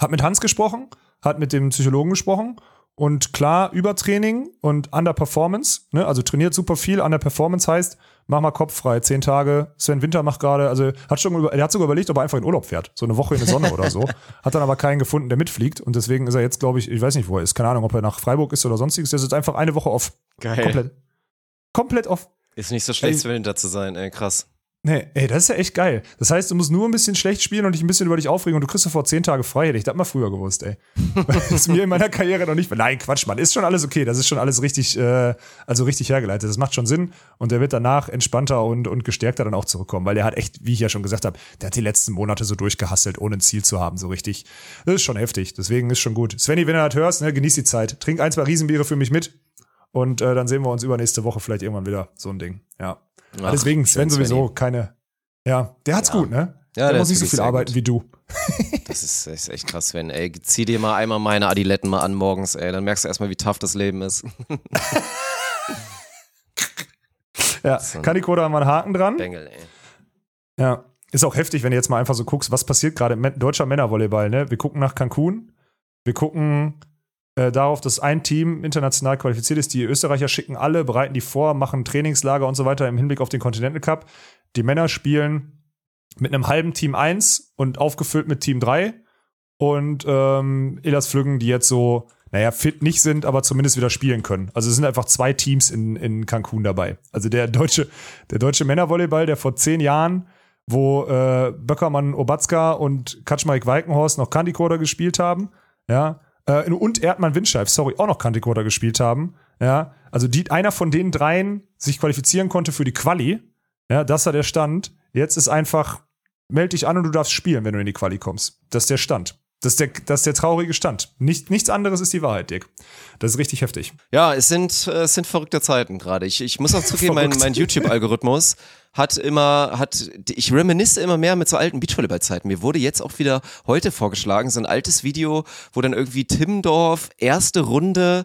Hat mit Hans gesprochen, hat mit dem Psychologen gesprochen und klar, Übertraining und Underperformance, ne? also trainiert super viel, Underperformance heißt, mach mal Kopf frei, zehn Tage. Sven Winter macht gerade, also hat schon, über, er hat sogar überlegt, ob er einfach in Urlaub fährt, so eine Woche in der Sonne oder so. Hat dann aber keinen gefunden, der mitfliegt und deswegen ist er jetzt, glaube ich, ich weiß nicht, wo er ist, keine Ahnung, ob er nach Freiburg ist oder sonstiges, der ist jetzt einfach eine Woche off. Geil. Komplett. Komplett off. Ist nicht so schlecht, Ey. Sven Winter zu sein, ey, krass. Nee, ey, das ist ja echt geil. Das heißt, du musst nur ein bisschen schlecht spielen und dich ein bisschen über dich aufregen und du kriegst sofort zehn Tage frei. Hätte ich das mal früher gewusst, ey. das ist mir in meiner Karriere noch nicht. Nein, Quatsch, Mann. Ist schon alles okay. Das ist schon alles richtig, äh, also richtig hergeleitet. Das macht schon Sinn. Und der wird danach entspannter und, und gestärkter dann auch zurückkommen, weil der hat echt, wie ich ja schon gesagt habe, der hat die letzten Monate so durchgehasselt, ohne ein Ziel zu haben, so richtig. Das ist schon heftig. Deswegen ist schon gut. Svenny, wenn du das hörst, ne, genieß die Zeit. Trink ein, zwei Riesenbiere für mich mit. Und äh, dann sehen wir uns übernächste Woche vielleicht irgendwann wieder. So ein Ding. Ja. Ach, Deswegen, Sven sowieso keine. Ja, der hat's Ja. gut, ne? Ja, der, der muss nicht so viel arbeiten gut. wie du. Das ist, ist echt krass, Sven. Ey, zieh dir mal einmal meine Adiletten mal an morgens, ey. Dann merkst du erstmal, wie tough das Leben ist. Ja, So ein- Kaniko, da haben wir einen Haken dran. Bengel, ey. Ja. Ist auch heftig, wenn du jetzt mal einfach so guckst, was passiert gerade im deutscher Männervolleyball, ne? Wir gucken nach Cancun. Wir gucken äh, darauf, dass ein Team international qualifiziert ist. Die Österreicher schicken alle, bereiten die vor, machen Trainingslager und so weiter im Hinblick auf den Continental Cup. Die Männer spielen mit einem halben Team 1 und aufgefüllt mit Team 3. Und ähm, Elas Flüggen, die jetzt so, naja, fit nicht sind, aber zumindest wieder spielen können. Also es sind einfach zwei Teams in, in Cancun dabei. Also der deutsche, der deutsche Männervolleyball, der vor zehn Jahren, wo äh, Böckermann, Obatzka und Kaczmarek Walkenhorst noch Candycoder gespielt haben, ja, äh, und Erdmann Windscheif, sorry, auch noch Candycoder gespielt haben, ja, also die, einer von den dreien sich qualifizieren konnte für die Quali, ja, das war der Stand. Jetzt ist einfach, meld dich an und du darfst spielen, wenn du in die Quali kommst. Das ist der Stand. Das ist der, das ist der traurige Stand. Nicht, nichts anderes ist die Wahrheit, Dick. Das ist richtig heftig. Ja, es sind, äh, es sind verrückte Zeiten gerade. Ich, ich muss auch zugeben, mein, mein YouTube-Algorithmus hat immer, hat, ich reminisce immer mehr mit so alten Beachvolleyball-Zeiten. Mir wurde jetzt auch wieder heute vorgeschlagen, so ein altes Video, wo dann irgendwie Timmendorf, erste Runde,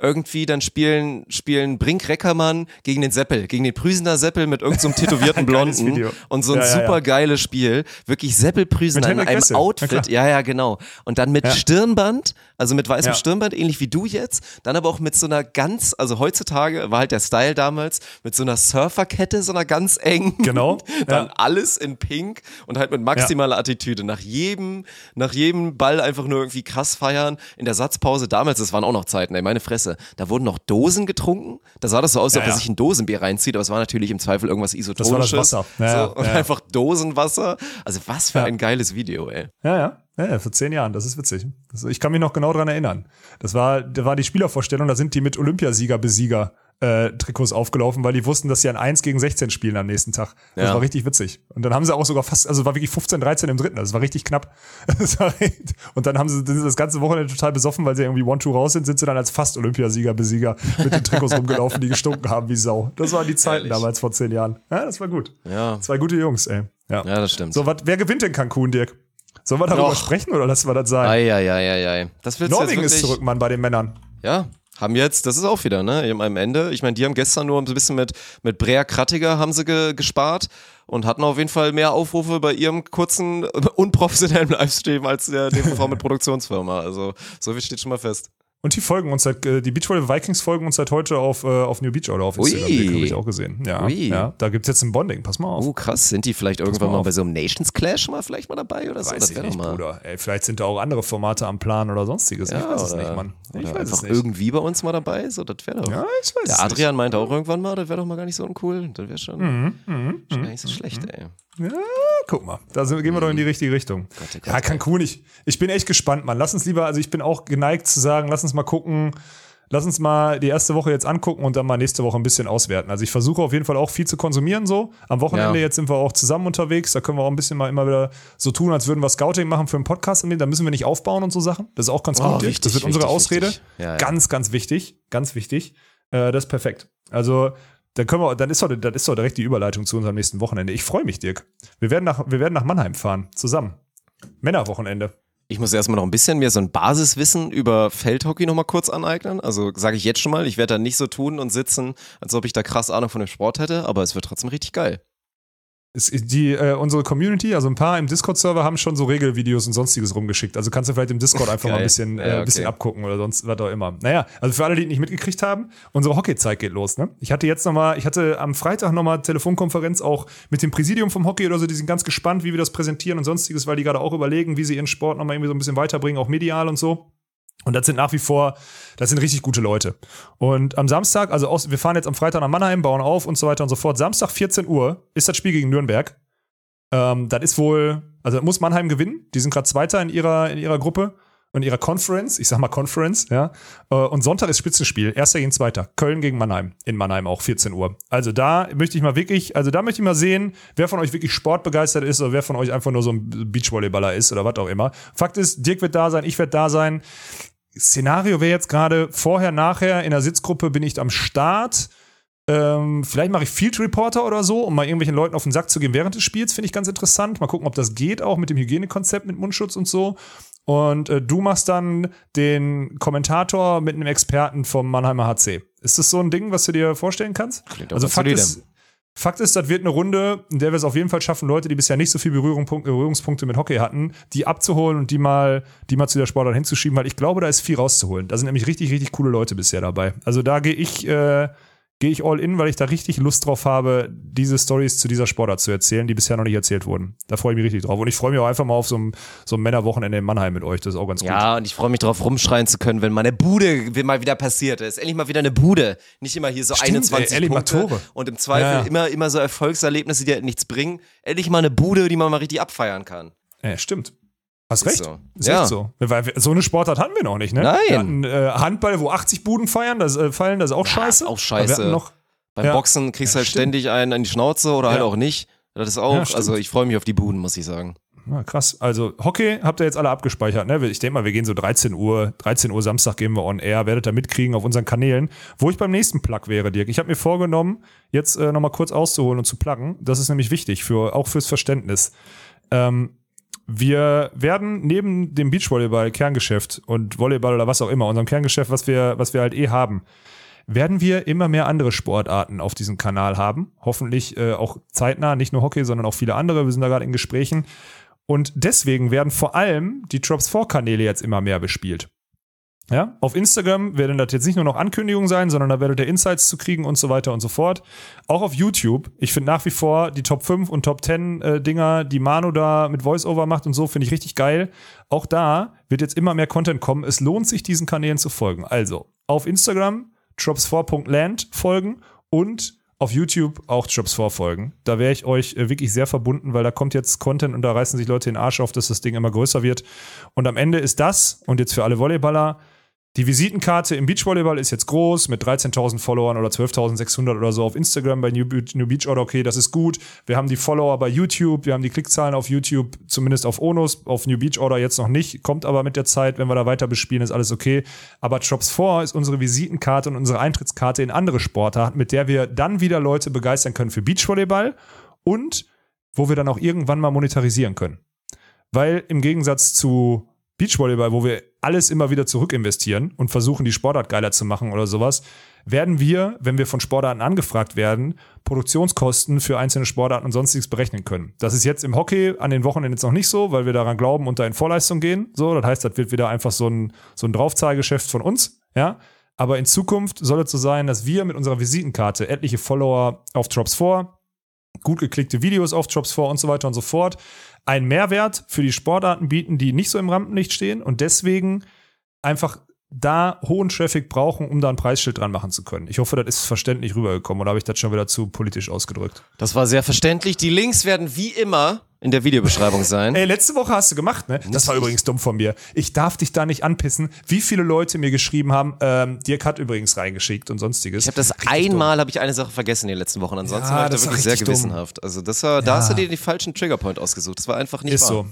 irgendwie dann spielen, spielen Brink Reckermann gegen den Seppel, gegen den Prüsener Seppel mit irgendeinem so tätowierten Blonden und so ein Ja, ja, super geiles Spiel. Wirklich Seppel Prüsener in einem Outfit. Ja, ja, genau. Und dann mit. Stirnband, also mit weißem. Stirnband, ähnlich wie du jetzt. Dann aber auch mit so einer ganz, also heutzutage war halt der Style damals, mit so einer Surferkette, so einer ganz engen. Genau. Dann alles in Pink und halt mit maximaler Attitüde. Nach jedem, nach jedem Ball einfach nur irgendwie krass feiern. In der Satzpause damals, das waren auch noch Zeiten, ey, meine Fresse. Da wurden noch Dosen getrunken. Da sah das so aus, als Ja, ob er ja. sich ein Dosenbier reinzieht, aber es war natürlich im Zweifel irgendwas isotonisches. Wasser. Ja, so, und einfach Dosenwasser. Also was für ein geiles Video, ey. Ja, ja. Ja, vor zehn Jahren, das ist witzig. Das, ich kann mich noch genau dran erinnern. Das war, da war die Spielervorstellung, da sind die mit Olympiasieger, Besieger äh, Trikots aufgelaufen, weil die wussten, dass sie ein 1 gegen 16 spielen am nächsten Tag. Das Ja. war richtig witzig. Und dann haben sie auch sogar fast, also war wirklich 15, 13 im dritten. Das war richtig knapp. Das war und dann haben sie das ganze Wochenende total besoffen, weil sie irgendwie One-Two raus sind, sind sie dann als fast Olympiasieger, Besieger mit den Trikots rumgelaufen, die gestunken haben wie Sau. Das waren die Zeiten Ehrlich. damals vor zehn Jahren. Ja, das war gut. Ja. Zwei gute Jungs, ey. Ja, Ja, das stimmt. So, wat, wer gewinnt in Cancun, Dirk? Sollen wir darüber Och. sprechen oder lassen wir das sein? Eieieiei. Das willst du Norwegen jetzt ist wirklich, zurück, Mann, bei den Männern. Ja, haben jetzt, das ist auch wieder, ne, am Ende. Ich meine, die haben gestern nur ein bisschen mit, mit Brea Krattiger haben sie ge, gespart und hatten auf jeden Fall mehr Aufrufe bei ihrem kurzen, unprofessionellen Livestream als der DVV mit Produktionsfirma. Also, so viel steht schon mal fest. Und die folgen uns seit, äh, die Beachvolleyball Vikings folgen uns seit heute auf, äh, auf New Beach oder auf. Instagram. Habe ich auch gesehen. Ja, Ui. ja da gibt's jetzt ein Bonding. Pass mal auf. Oh, krass. Sind die vielleicht irgendwann mal mal bei so einem Nations Clash mal vielleicht mal dabei oder so? weiß das ich nicht, mal. Bruder. Ey, vielleicht sind da auch andere Formate am Plan oder sonstiges. ich Ja, weiß es oder, nicht, Mann. Ich weiß einfach es nicht. irgendwie bei uns mal dabei. So, das wäre doch. Ja, ich weiß Der es Adrian meinte auch irgendwann mal, das wäre doch mal gar nicht so uncool. Das wäre schon, Mhm, schon gar nicht so schlecht, ey. nicht. Ja, guck mal. Da sind, gehen wir doch in die richtige Richtung. oh Gott, ja, Cancun, ich, ich bin echt gespannt, Mann. Lass uns lieber, also ich bin auch geneigt zu sagen, lass uns mal gucken. Lass uns mal die erste Woche jetzt angucken und dann mal nächste Woche ein bisschen auswerten. Also ich versuche auf jeden Fall auch viel zu konsumieren so. Am Wochenende Ja. jetzt sind wir auch zusammen unterwegs. Da können wir auch ein bisschen mal immer wieder so tun, als würden wir Scouting machen für einen Podcast. Und da müssen wir nicht aufbauen und so Sachen. Das ist auch ganz Oh, gut. Wichtig, das wird unsere wichtig, Ausrede. wichtig. Ja, ja. Ganz, ganz wichtig. Ganz wichtig. Äh, das ist perfekt. Also dann können wir, dann ist doch, dann ist doch direkt die Überleitung zu unserem nächsten Wochenende. Ich freue mich, Dirk. Wir werden nach, wir werden nach Mannheim fahren. Zusammen. Männerwochenende. Ich muss erstmal noch ein bisschen mir so ein Basiswissen über Feldhockey nochmal kurz aneignen. Also sage ich jetzt schon mal, ich werde da nicht so tun und sitzen, als ob ich da krass Ahnung von dem Sport hätte, aber es wird trotzdem richtig geil. Die, äh, unsere Community, also ein paar im Discord-Server haben schon so Regelvideos und sonstiges rumgeschickt. Also kannst du vielleicht im Discord einfach mal ein Geil. bisschen, äh, Ja, ein bisschen okay. abgucken oder sonst was auch immer. Naja, also für alle, die nicht mitgekriegt haben, unsere Hockeyzeit geht los. Ne? Ich hatte jetzt nochmal, ich hatte am Freitag nochmal Telefonkonferenz auch mit dem Präsidium vom Hockey oder so. Die sind ganz gespannt, wie wir das präsentieren und sonstiges, weil die gerade auch überlegen, wie sie ihren Sport nochmal irgendwie so ein bisschen weiterbringen, auch medial und so. Und das sind nach wie vor, das sind richtig gute Leute. Und am Samstag, also aus, wir fahren jetzt am Freitag nach Mannheim, bauen auf und so weiter und so fort. Samstag 14 Uhr ist das Spiel gegen Nürnberg. Ähm, das ist wohl, also muss Mannheim gewinnen. Die sind gerade Zweiter in ihrer, in ihrer Gruppe, in ihrer Conference. Ich sag mal Conference, ja. Äh, Und Sonntag ist Spitzenspiel. Erster gegen Zweiter. Köln gegen Mannheim. In Mannheim auch, 14 Uhr. Also da möchte ich mal wirklich, also da möchte ich mal sehen, wer von euch wirklich sportbegeistert ist oder wer von euch einfach nur so ein Beachvolleyballer ist oder was auch immer. Fakt ist, Dirk wird da sein, ich werde da sein. Szenario wäre jetzt gerade vorher, nachher in der Sitzgruppe bin ich am Start. Ähm, vielleicht mache ich Field Reporter oder so, um mal irgendwelchen Leuten auf den Sack zu gehen während des Spiels. Finde ich ganz interessant. Mal gucken, ob das geht, auch mit dem Hygienekonzept mit Mundschutz und so. Und äh, du machst dann den Kommentator mit einem Experten vom Mannheimer HC. Ist das so ein Ding, was du dir vorstellen kannst? Klingt Also Fakt ist, Fakt ist, das wird eine Runde, in der wir es auf jeden Fall schaffen, Leute, die bisher nicht so viel Berührung, Berührungspunkte mit Hockey hatten, die abzuholen und die mal, die mal zu der Sportart hinzuschieben, weil ich glaube, da ist viel rauszuholen. Da sind nämlich richtig, richtig coole Leute bisher dabei. Also da gehe ich, äh, gehe ich all in, weil ich da richtig Lust drauf habe, diese Stories zu dieser Sportart zu erzählen, die bisher noch nicht erzählt wurden. Da freue ich mich richtig drauf. Und ich freue mich auch einfach mal auf so ein, so ein Männerwochenende in Mannheim mit euch. Das ist auch ganz gut. Ja, und ich freue mich darauf, rumschreien zu können, wenn meine Bude mal wieder passiert ist. Endlich mal wieder eine Bude. Nicht immer hier so Stimmt, 21 ey, Punkte Matore. und im Zweifel Ja, ja. immer, immer so Erfolgserlebnisse, die halt nichts bringen. Endlich mal eine Bude, die man mal richtig abfeiern kann. Ja, stimmt. Hast recht. so. Ist Ja. echt so. Weil wir, so eine Sportart hatten wir noch nicht, ne? Nein. Wir hatten äh, Handball, wo 80 Buden feiern, das, äh, fallen, das ist auch scheiße. auch scheiße. Noch, Beim Ja. Boxen kriegst du Ja, halt stimmt. ständig einen an die Schnauze oder halt Ja. auch nicht. Das ist auch, Ja, also ich freue mich auf die Buden, muss ich sagen. Ja, krass. Also Hockey habt ihr jetzt alle abgespeichert, ne? Ich denke mal, wir gehen so 13 Uhr, 13 Uhr Samstag gehen wir on air, werdet ihr mitkriegen auf unseren Kanälen, wo ich beim nächsten Plug wäre, Dirk. Ich habe mir vorgenommen, jetzt äh, nochmal kurz auszuholen und zu pluggen. Das ist nämlich wichtig, für, auch fürs Verständnis. Ähm, wir werden neben dem Beachvolleyball Kerngeschäft und Volleyball oder was auch immer, unserem Kerngeschäft, was wir, was wir halt eh haben, werden wir immer mehr andere Sportarten auf diesem Kanal haben. Hoffentlich äh, auch zeitnah, nicht nur Hockey, sondern auch viele andere. Wir sind da gerade in Gesprächen. Und deswegen werden vor allem die Drops 4 Kanäle jetzt immer mehr bespielt. Ja, auf Instagram werden das jetzt nicht nur noch Ankündigungen sein, sondern da werdet ihr Insights zu kriegen und so weiter und so fort. Auch auf YouTube. Ich finde nach wie vor die Top 5 und Top 10 äh, Dinger, die Manu da mit Voiceover macht und so, finde ich richtig geil. Auch da wird jetzt immer mehr Content kommen. Es lohnt sich, diesen Kanälen zu folgen. Also auf Instagram drops4.land folgen und auf YouTube auch Drops4 folgen. Da wäre ich euch äh, wirklich sehr verbunden, weil da kommt jetzt Content und da reißen sich Leute den Arsch auf, dass das Ding immer größer wird. Und am Ende ist das, und jetzt für alle Volleyballer, die Visitenkarte im Beachvolleyball ist jetzt groß mit 13.000 Followern oder 12.600 oder so auf Instagram bei New, Beach- New Beach Order. Okay, das ist gut. Wir haben die Follower bei YouTube, wir haben die Klickzahlen auf YouTube, zumindest auf Onus, auf New Beach Order jetzt noch nicht. Kommt aber mit der Zeit, wenn wir da weiter bespielen, ist alles okay. Aber Drops 4 ist unsere Visitenkarte und unsere Eintrittskarte in andere Sportarten, mit der wir dann wieder Leute begeistern können für Beachvolleyball und wo wir dann auch irgendwann mal monetarisieren können. Weil im Gegensatz zu Beachvolleyball, wo wir alles immer wieder zurück investieren und versuchen, die Sportart geiler zu machen oder sowas, werden wir, wenn wir von Sportarten angefragt werden, Produktionskosten für einzelne Sportarten und sonstiges berechnen können. Das ist jetzt im Hockey an den Wochenenden jetzt noch nicht so, weil wir daran glauben und da in Vorleistung gehen. So, das heißt, das wird wieder einfach so ein, so ein Draufzahlgeschäft von uns, ja. Aber in Zukunft soll es so sein, dass wir mit unserer Visitenkarte etliche Follower auf Drops 4, gut geklickte Videos auf Drops 4 und so weiter und so fort, einen Mehrwert für die Sportarten bieten, die nicht so im Rampenlicht stehen und deswegen einfach da hohen Traffic brauchen, um da ein Preisschild dran machen zu können. Ich hoffe, das ist verständlich rübergekommen oder habe ich das schon wieder zu politisch ausgedrückt? Das war sehr verständlich. Die Links werden wie immer in der Videobeschreibung sein. Ey, letzte Woche hast du gemacht, ne? Das war übrigens dumm von mir. Ich darf dich da nicht anpissen, wie viele Leute mir geschrieben haben, ähm, Dirk hat übrigens reingeschickt und sonstiges. Ich habe das Richtig einmal, habe ich eine Sache vergessen in den letzten Wochen. Ansonsten Ja, war ich da wirklich sehr dumm. gewissenhaft. Also das war, da hast du dir die falschen Triggerpoint ausgesucht. Das war einfach nicht Ist wahr. so.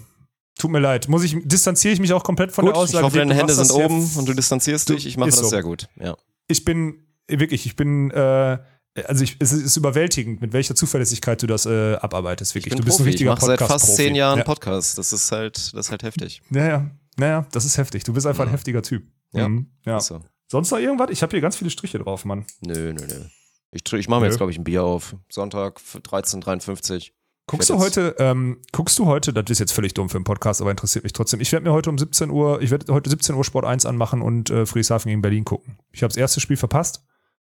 Tut mir leid. Muss ich, distanziere ich mich auch komplett von Gut, der ich Aussage. hoffe, Dirk, deine Hände sind oben und du distanzierst Du- dich. Ich mache das so. sehr gut. Ja. ich bin wirklich, ich bin, äh, also ich, es ist überwältigend, mit welcher Zuverlässigkeit du das äh, abarbeitest. Wirklich, Ich du bist ein Profi. Ich richtiger mache seit fast zehn Jahren ja. Podcast. Das ist halt, das ist halt heftig. Naja, naja, das ist heftig. Du bist einfach ein heftiger Typ. Ja. Mhm. ja. So. Sonst noch irgendwas? Ich habe hier ganz viele Striche drauf, Mann. Nö, nö, nö. Ich, ich mache mir Nö. jetzt, glaube ich, ein Bier auf. Sonntag 13.53 Guckst du heute, ähm, guckst du heute, das ist jetzt völlig dumm für einen Podcast, aber interessiert mich trotzdem. Ich werde mir heute um 17 Uhr, ich werde heute 17 Uhr Sport 1 anmachen und äh, Friedrichshafen gegen Berlin gucken. Ich habe das erste Spiel verpasst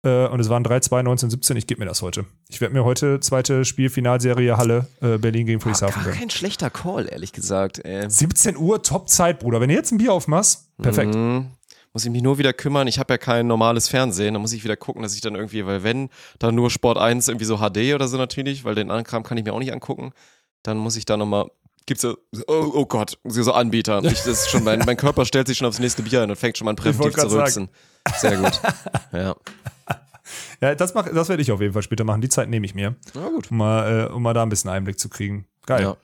äh, und es waren 3-2, 19-17. Ich gebe mir das heute. Ich werde mir heute zweite Spiel, Finalserie Halle, äh, Berlin gegen Friedrichshafen gar gönnen. kein schlechter Call, ehrlich gesagt. Ey. 17 Uhr, Top-Zeit, Bruder. Wenn du jetzt ein Bier aufmachst, perfekt. Mhm. Muss ich mich nur wieder kümmern. Ich habe ja kein normales Fernsehen. Da muss ich wieder gucken, dass ich dann irgendwie, weil wenn, dann nur Sport 1 irgendwie so HD oder so natürlich, weil den anderen Kram kann ich mir auch nicht angucken. Dann muss ich da nochmal, gibt's so, oh, oh Gott, so Anbieter. Ich, das ist schon mein, mein Körper stellt sich schon aufs nächste Bier ein und fängt schon mal an präventiv zu rülpsen. Sehr gut. Ja. Ja, das, mach, das werde ich auf jeden Fall später machen. Die Zeit nehme ich mir, Na gut. um mal, äh, um mal da ein bisschen Einblick zu kriegen. Geil. Ja.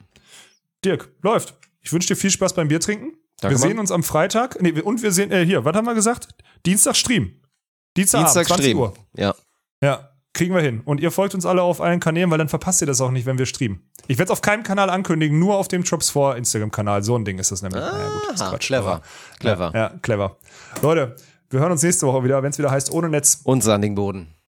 Dirk, läuft. Ich wünsche dir viel Spaß beim Bier trinken. Danke, wir sehen Mann. uns am Freitag. Nee, und wir sehen, äh, hier, was haben wir gesagt? Dienstag Stream. Dienstag, Dienstag 20 Stream. Uhr. Ja. Ja, kriegen wir hin. Und ihr folgt uns alle auf allen Kanälen, weil dann verpasst ihr das auch nicht, wenn wir streamen. Ich werde es auf keinem Kanal ankündigen, nur auf dem Drops 4 Instagram-Kanal. So ein Ding ist das nämlich. naja, gut, das ist Quatsch. clever. Clever. Ja, ja, clever. Leute, wir hören uns nächste Woche wieder, wenn es wieder heißt, ohne Netz. Und Sandigen Boden.